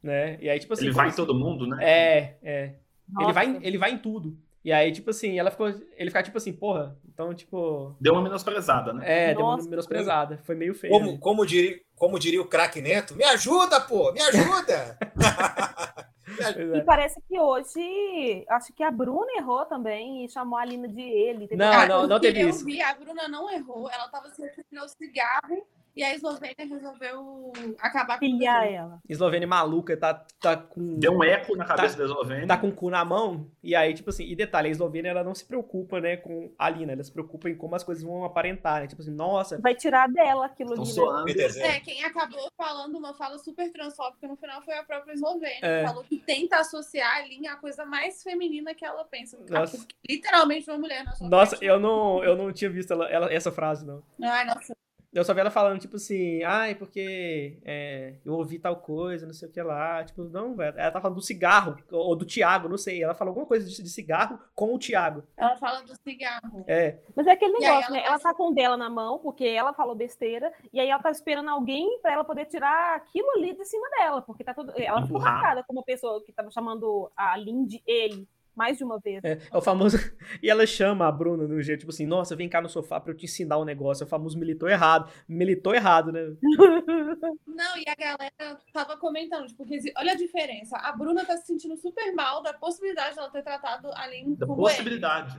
Né? E aí, tipo assim. Ele vai em se- todo mundo, né? É, é. Ele Nossa. vai, em- ele vai em tudo. E aí, tipo assim, ela ficou. Ele fica tipo assim, porra, então, tipo. Deu uma menosprezada, né? É, deu uma Nossa. menosprezada. Foi meio feio. Como, né? como, diria, como diria o craque Neto, me ajuda, pô, me ajuda! E é. parece que hoje, acho que a Bruna errou também e chamou a Lina de ele. entendeu? Não, Ah, não, não porque teve eu isso. vi, a Bruna não errou. Ela tava se referindo ao cigarro e a Eslovênia resolveu acabar com ela. Eslovênia maluca, tá, tá com. Deu um eco na cabeça da Eslovênia. Tá com o cu na mão, e aí, tipo assim, e detalhe, a Eslovênia ela não se preocupa, né, com a Lina, ela se preocupa em como as coisas vão aparentar, né? Tipo assim, nossa, Vai tirar dela aquilo ali. né? soando. Beleza. É, quem acabou falando uma fala super transfóbica no final foi a própria Eslovênia. É. Falou que tenta associar a linha à coisa mais feminina que ela pensa. Nossa. Literalmente uma mulher na sua nossa, frente. eu não, eu não tinha visto ela, ela- essa frase, não. Ai, nossa. Eu só vi ela falando, tipo assim, ai, porque é, eu ouvi tal coisa, não sei o que lá. Tipo, não, velho. Ela tá falando do cigarro, ou do Tiago, não sei. Ela falou alguma coisa de, de cigarro com o Tiago. Ela fala do cigarro. É, Mas é aquele negócio, ela né? Ela passa- tá com o dela na mão, porque ela falou besteira, e aí ela tá esperando alguém pra ela poder tirar aquilo ali de cima dela, porque tá tudo. Ela ficou marcada como pessoa que tava chamando a Lin de ele mais de uma vez. é, é o famoso. E ela chama a Bruna no jeito, tipo assim, nossa, vem cá no sofá pra eu te ensinar um negócio. É o famoso militou errado. Militou errado, né? Não, e a galera tava comentando, tipo, que, olha a diferença. A Bruna tá se sentindo super mal da possibilidade dela ter tratado a Lin Da possibilidade.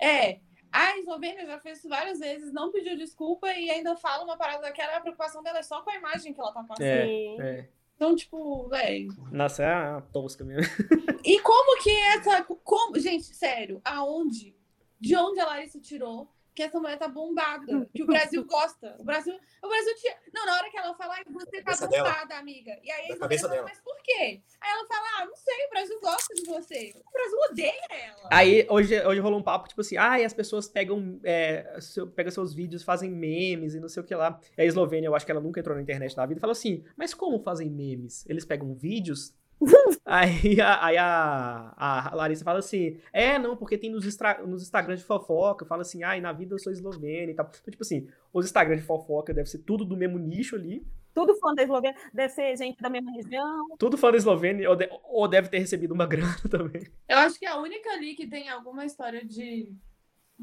É. A Eslovênia já fez isso várias vezes, não pediu desculpa e ainda fala uma parada que era a preocupação dela é só com a imagem que ela tá passando. É, Sim. é. Então, tipo, velho. Nossa, é uma tosca mesmo. E como que essa. Como, gente, sério, aonde? De onde a Larissa tirou que essa mulher tá bombada, que o Brasil gosta. O Brasil, o Brasil tinha. Não, na hora que ela fala, "Ai, você tá Cabeça dela. bombada, amiga. E aí Da a cabeça Isabela fala, dela. mas por quê? Aí ela fala, ah, não sei, o Brasil gosta de você. O Brasil odeia ela. Aí hoje, hoje rolou um papo, tipo assim, ah, e as pessoas pegam, é, seu- pegam seus vídeos, fazem memes e não sei o que lá. E a Eslovênia, eu acho que ela nunca entrou na internet na vida, e falou assim, mas como fazem memes? Eles pegam vídeos? Aí a, aí a, a Larissa fala assim, é, não, porque tem nos, extra, nos Instagrams de fofoca, fala assim, ai, na vida eu sou eslovênia e tal. Então, tipo assim, os Instagrams de fofoca deve ser tudo do mesmo nicho ali, Tudo fã da Eslovênia. Deve ser gente da mesma região. tudo fã da Eslovênia, ou, de- ou deve ter recebido uma grana também. Eu acho que a única ali que tem alguma história de.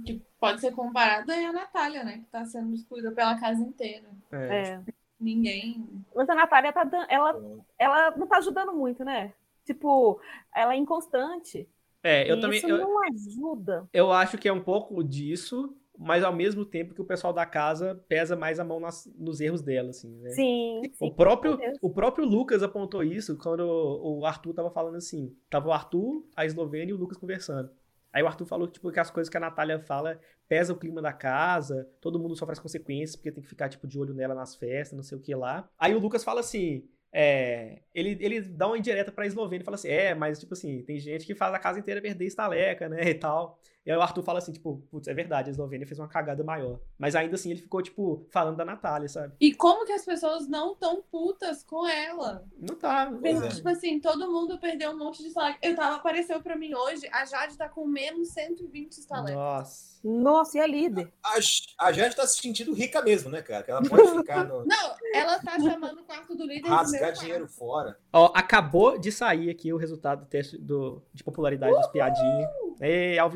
que pode ser comparada é a Natália, né? Que tá sendo excluída pela casa inteira. É. É. Ninguém. Mas a Natália tá dando. Ela, ela não tá ajudando muito, né? Tipo, ela é inconstante. É, eu e também... isso eu- não ajuda. Eu acho que é um pouco disso, mas ao mesmo tempo que o pessoal da casa pesa mais a mão nas- nos erros dela, assim, né? Sim, sim. O próprio, o próprio Lucas apontou isso quando o o Arthur tava falando assim. Tava o Arthur, a Eslovênia e o Lucas conversando. Aí o Arthur falou tipo, que as coisas que a Natália fala pesa o clima da casa, todo mundo sofre as consequências, porque tem que ficar tipo, de olho nela nas festas, não sei o que lá. Aí o Lucas fala assim. é, ele, ele dá uma indireta pra Eslovênia e fala assim: é, mas tipo assim, tem gente que faz a casa inteira perder estaleca, né? E tal. E aí o Arthur fala assim, tipo, putz, é verdade, a Eslovênia fez uma cagada maior. Mas ainda assim ele ficou, tipo, falando da Natália, sabe? E como que as pessoas não tão putas com ela? Não tá. Pois é. Tipo assim, todo mundo perdeu um monte de estaleca. Eu tava, apareceu pra mim hoje, a Jade tá com menos 120 estalecas. Nossa. Nossa, e a líder? A, a Jade tá se sentindo rica mesmo, né, cara? Que ela pode ficar no. Não, ela tá chamando o quarto do líder de rasgar meu dinheiro fora. Ó, acabou de sair aqui o resultado do teste do, de popularidade dos piadinhas. Ei, ao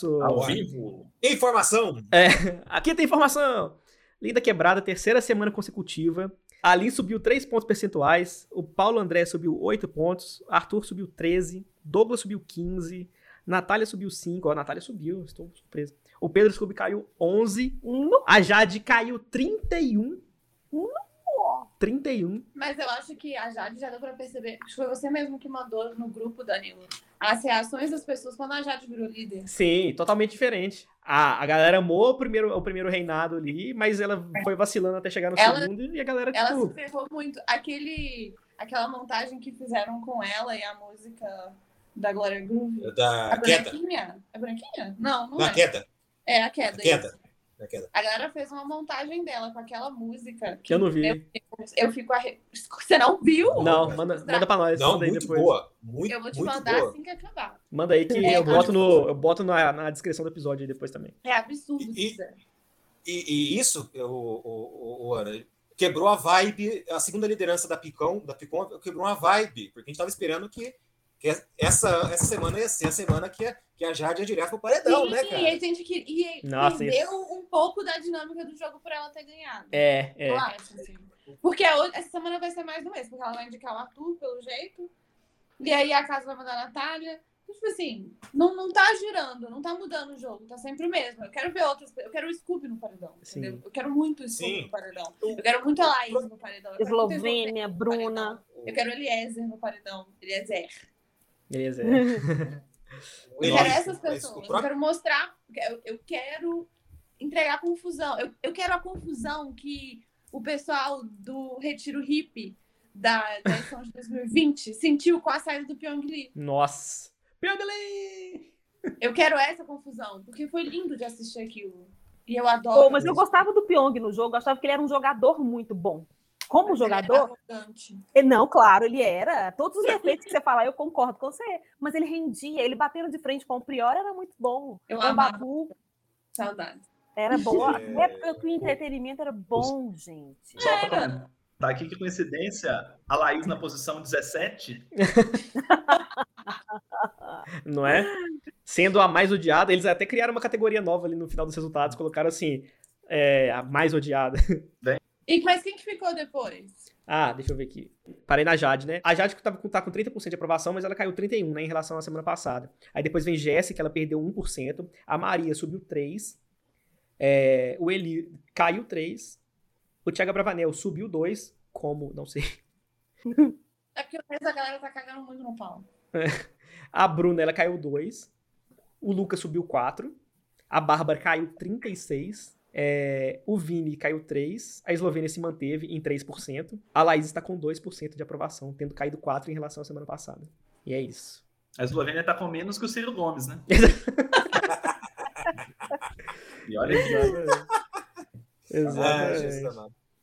vivaço! Ao vivo. Informação! Aqui tem informação! Linda Quebrada, terceira semana consecutiva. A Aline subiu 3 pontos percentuais. O Paulo André subiu 8 pontos. Arthur subiu 13. Douglas subiu 15. Natália subiu 5. Ó, a Natália subiu, estou surpreso. O Pedro Scooby caiu 11. No- A Jade caiu 31. 31. Mas eu acho que a Jade já deu pra perceber. Acho que foi você mesmo que mandou no grupo, Danilo. As reações das pessoas quando a Jade virou líder. Sim, totalmente diferente. A, a galera amou o primeiro, o primeiro reinado ali, mas ela foi vacilando até chegar no Ela- segundo e a galera, Ela tipo. se ferrou muito. Aquele, aquela montagem que fizeram com ela e a música da Glória Groove. Da A queda. branquinha? É branquinha? Não, não Da é. queda. É a Da queda. queda. A galera fez uma montagem dela com aquela música. Que eu não vi. Eu, eu fico arre... Você não viu? Não, manda, manda pra nós. Não, manda aí muito depois. boa. Muito, Eu vou te muito mandar boa. assim que acabar. Manda aí que É, eu boto, no, eu boto na, na descrição do episódio aí depois também. É absurdo E-. E, e isso, o, o, o, o Ana, quebrou a vibe, a segunda liderança da Picão, da Picon quebrou uma vibe, porque a gente tava esperando que essa, essa semana ia ser a semana que a, que a Jade ia direto pro paredão, Sim, né, e cara? a gente que, e, Nossa, perdeu um pouco da dinâmica do jogo por ela ter ganhado. É, é. Eu acho, assim. Porque a outra- essa semana vai ser mais do mês, porque ela vai indicar o Arthur, pelo jeito. E aí a casa vai mandar a Natália. Então, Tipo assim, não, não tá girando, não tá mudando o jogo, tá sempre o mesmo. Eu quero ver outras. Eu quero o Scooby no paredão, Sim. entendeu? Eu quero muito o Scooby Sim. no paredão. Eu quero muito a Laís no paredão. Eslovênia, Bruna. paredão. Eu quero o Eliezer no paredão. Eliezer. Beleza. Eu quero essas pessoas. Eu quero mostrar. Eu, quero entregar confusão. Eu, eu quero a confusão que o pessoal do Retiro Hippie da, da edição de 2020 sentiu com a saída do Pyong Lee. Nossa. Pyongyi! Eu quero essa confusão, porque foi lindo de assistir aquilo. E eu adoro. Pô, mas eu gostava do Pyong no jogo, eu achava que ele era um jogador muito bom. Como é jogador, ele- não, claro, ele era. Todos os defeitos que você fala, eu concordo com você. Mas ele rendia, ele batendo de frente com o Prior era muito bom. Eu com o. Babu Saudade. era bom. A É. época que o entretenimento era bom, gente. Só pra comentar aqui que coincidência, a Laís na posição 17. Não é? Sendo a mais odiada, eles até criaram uma categoria nova ali no final dos resultados, colocaram assim, é, a mais odiada. E, mas quem que ficou depois? Ah, deixa eu ver aqui. Parei na Jade, né? A Jade tá com, tá com 30% de aprovação, mas ela caiu 31%, né, em relação à semana passada. Aí depois vem Jéssica, ela perdeu 1%. A Maria subiu 3%. É, o Eli caiu 3%. O Thiago Bravanel subiu 2%. Como? Não sei. É porque o resto da galera tá cagando muito no pau. A Bruna, ela caiu 2%. O Lucas subiu 4%. A Bárbara caiu 36. É, o Vini caiu 3, a Eslovênia se manteve em 3%, a Laís está com 2% de aprovação, tendo caído 4 em relação à semana passada. E é isso. A Eslovênia tá com menos que o Ciro Gomes, né? e olha aqui. Exatamente.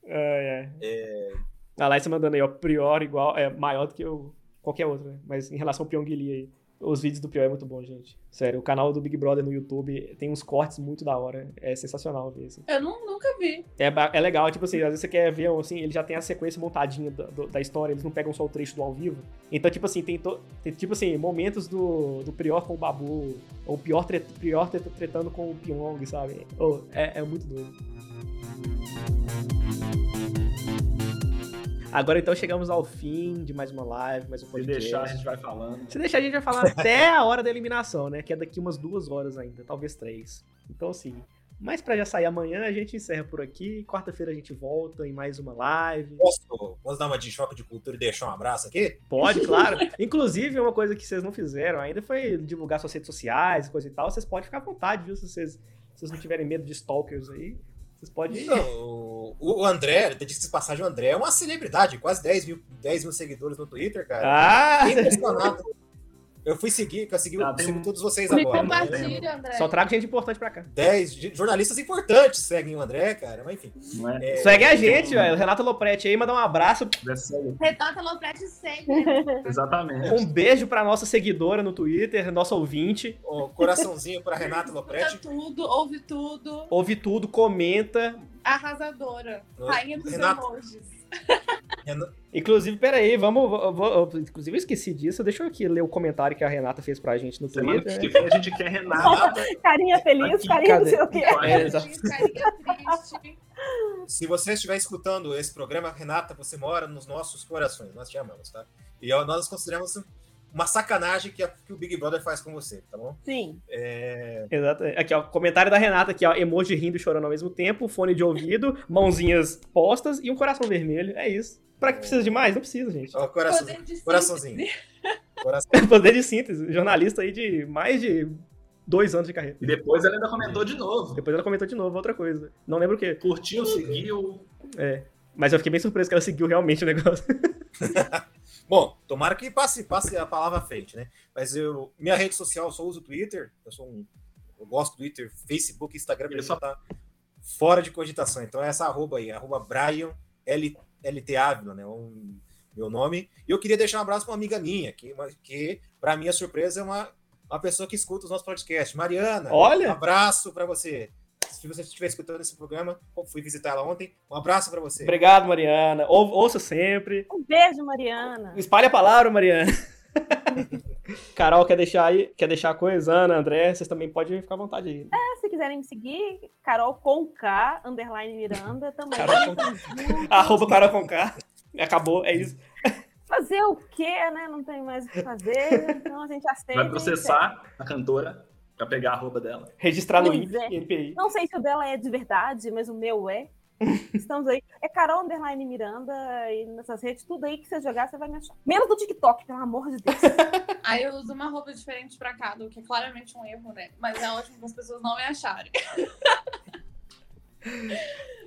É, é. A Laís tá mandando aí, ó, Prior igual, é maior do que o, qualquer outro, né? Mas em relação ao Pyongyi aí. Os vídeos do Pior é muito bom, gente. Sério, o canal do Big Brother no YouTube tem uns cortes muito da hora. É sensacional ver, assim. Eu não, nunca vi. É, é legal, tipo assim, às vezes você quer ver, assim, ele já tem a sequência montadinha da, da história, eles não pegam só o trecho do ao vivo. Então, tipo assim, tem, to, tem tipo assim, momentos do, do Prior com o Babu, ou o Pior, tret, Prior tretando com o Pyong, sabe? Oh, é, é muito doido. Agora então chegamos ao fim de mais uma live, mais um podcast. Se deixar, a gente vai falando. Se deixar, a gente vai falar até a hora da eliminação, né? Que é daqui umas duas horas ainda, talvez três. Então, assim. Mas para já sair amanhã, a gente encerra por aqui. Quarta-feira a gente volta em mais uma live. Posso, posso dar uma de choque de cultura e deixar um abraço aqui? Pode, claro. Inclusive, uma coisa que vocês não fizeram ainda foi divulgar suas redes sociais, coisa e tal. Vocês podem ficar à vontade, viu? Se vocês, se vocês não tiverem medo de stalkers aí. Vocês podem. Não, o André, disse de passagem, o André é uma celebridade, quase 10 mil, 10 mil seguidores no Twitter, cara. Ah! Impressionado. Eu fui seguir, que eu segui, ah, sigo todos vocês agora. Compartilha, André. Só trago gente importante pra cá. 10 jornalistas importantes seguem o André, cara, mas enfim. É? É, segue a gente, velho. Renata Lopretti aí, manda um abraço. Renata Lopretti segue. Exatamente. Um beijo pra nossa seguidora no Twitter, nossa ouvinte. Oh, coraçãozinho pra Renata Lopretti. Ouve tudo, ouve tudo. Ouve tudo, comenta. Arrasadora. Rainha dos Renata. emojis. Inclusive, peraí, vamos. Vou, inclusive, eu esqueci disso. Deixa eu aqui ler o comentário que a Renata fez pra gente no Semana Twitter. Que vem a gente quer Renata. carinha feliz, aqui, carinha não sei o quê. É, carinha triste. Se você estiver escutando esse programa, Renata, você mora nos nossos corações. Nós te amamos, tá? E nós consideramos uma sacanagem que, a, que, o Big Brother faz com você, tá bom? Sim. É... Exato. Aqui, ó, comentário da Renata aqui, ó, emoji rindo e chorando ao mesmo tempo, fone de ouvido, mãozinhas postas e um coração vermelho. É isso. Pra que precisa de mais? Não precisa, gente. Ó, coração, coraçãozinho. Coração. Poder de síntese. Jornalista aí de mais de dois anos de carreira. E depois ela ainda comentou de novo. Depois ela comentou de novo outra coisa. Não lembro o quê. Curtiu, seguiu. É. Mas eu fiquei bem surpreso que ela seguiu realmente o negócio. Bom, tomara que passe, passe a palavra à frente, né? Mas eu, minha rede social, eu só uso Twitter. Eu sou um. Eu gosto do Twitter, Facebook, Instagram, ele só tá fora de cogitação. Então é essa arroba aí, arroba Brian L, LT Ávila, né? Um, meu nome. E eu queria deixar um abraço para uma amiga minha, que, que para minha surpresa, é uma, uma pessoa que escuta os nossos podcasts. Mariana, Olha! um abraço para você se você estiver escutando esse programa, fui visitar ela ontem. Um abraço para você. Obrigado, Mariana. Ou, ouça sempre. Um beijo, Mariana. Espalhe a palavra, Mariana. Carol, quer deixar aí? Quer deixar coisa? Ana, André, vocês também podem ficar à vontade aí. É, se quiserem me seguir, Carol com K, underline Miranda, também. Carol com... Arroba Carol com K. Acabou, é isso. Fazer o quê, né? Não tem mais o que fazer, então a gente aceita. Vai processar a cantora Pra pegar a roupa dela. Registrar no INPI. É. Não sei se o dela é de verdade, mas o meu é. Estamos aí. É Carol Underline Miranda e nessas redes, tudo aí que você jogar, você vai me achar. Menos do TikTok, pelo amor de Deus. aí eu uso uma roupa diferente pra cada, o que é claramente um erro, né? Mas é ótimo para as pessoas não me acharem.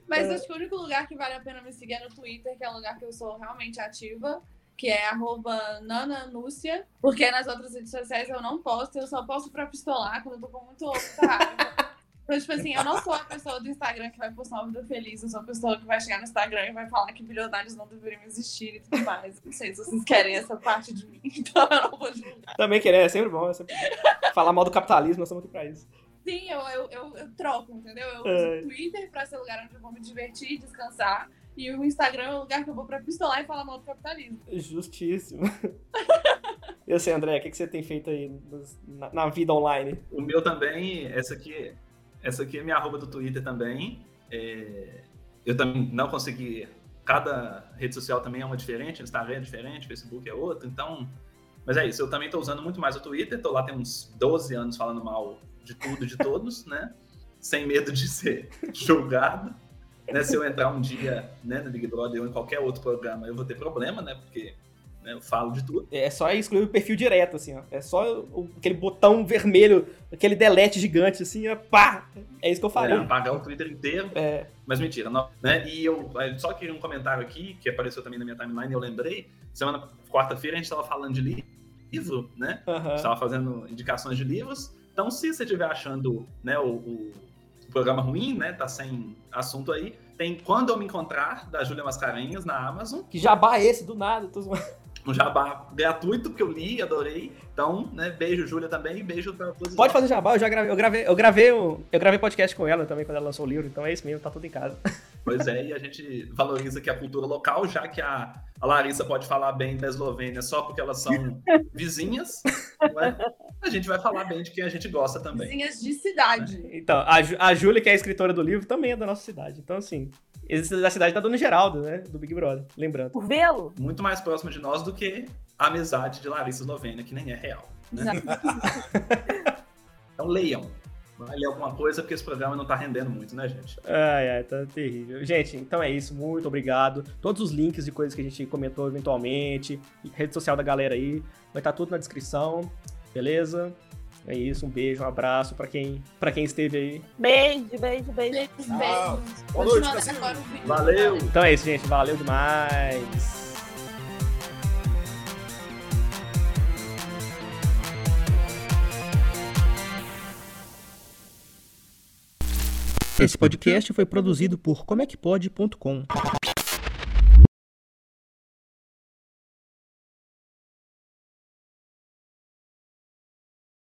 Mas acho que o único lugar que vale a pena me seguir é no Twitter, que é o lugar que eu sou realmente ativa que é arroba nananúcia, porque nas outras redes sociais eu não posto, eu só posto pra pistolar quando eu tô com muito raiva. Então, tipo assim, eu não sou a pessoa do Instagram que vai postar uma vida feliz, eu sou a pessoa que vai chegar no Instagram e vai falar que bilionários não deveriam existir e tudo mais. Não sei se vocês querem essa parte de mim, então eu não vou julgar. Também querer, é sempre bom. É sempre... Falar mal do capitalismo, nós estamos aqui pra isso. Sim, eu, eu, eu, eu troco, entendeu? Eu uso o Twitter pra ser lugar onde eu vou me divertir, descansar. E o Instagram é o lugar que eu vou pra pistolar e falar mal do capitalismo. Justíssimo. eu sei, André, o que, que você tem feito aí na, na, vida online? O meu também, essa aqui, essa aqui é minha arroba do Twitter também. É, eu também não consegui. Cada rede social também é uma diferente, Instagram é diferente, Facebook é outra, então. Mas é isso, eu também estou usando muito mais o Twitter, estou lá tem uns 12 anos falando mal de tudo, de todos, né? Sem medo de ser julgado né, se eu entrar um dia né, no Big Brother ou em qualquer outro programa, eu vou ter problema, né? Porque né? Eu falo de tudo. É só excluir o perfil direto, assim, ó. É só o- aquele botão vermelho, aquele delete gigante, assim, ó, pá! É isso que eu É, faria. apagar o Twitter inteiro. É. Mas mentira, não, né? E eu é, só que um comentário aqui que apareceu também na minha timeline, eu lembrei. Semana quarta-feira a gente estava falando de li- livro, né? Aham. Estava fazendo indicações de livros. Então, se você estiver achando, né, o- o programa ruim, né, tá sem assunto aí, tem Quando Eu Me Encontrar da Júlia Mascarenhas na Amazon. Que jabá é esse do nada? Tô zoando. Um jabá gratuito que eu li, adorei. Então, né, beijo Júlia também e beijo para todos. Pode fazer jabá, eu já gravei, eu gravei, eu gravei, eu gravei podcast com ela também quando ela lançou o livro, então é isso mesmo, tá tudo em casa. Pois é, e a gente valoriza aqui a cultura local, já que a, a Larissa pode falar bem da Eslovênia só porque elas são vizinhas, a gente vai falar bem de quem a gente gosta também. Vizinhas de cidade. Então, a, a Júlia, que é a escritora do livro, também é da nossa cidade. Então, assim, esse da cidade tá dando Geraldo, né? Do Big Brother, lembrando. Por vê-lo? Muito mais próxima de nós do que a amizade de Larissa Eslovênia, que nem é real. Né? Então leiam. Vai ler alguma coisa, porque esse programa não tá rendendo muito, né, gente? Ai, ai, tá terrível. Gente, então é isso. Muito obrigado. Todos os links de coisas que a gente comentou eventualmente, rede social da galera aí, vai estar tudo na descrição, beleza? É isso, um beijo, um abraço pra quem, pra quem esteve aí. Beijo, beijo, beijo. Beijos, Tchau. beijos. Boa noite. Valeu! Então é isso, gente. Valeu demais. Esse podcast foi produzido por comecpod.com.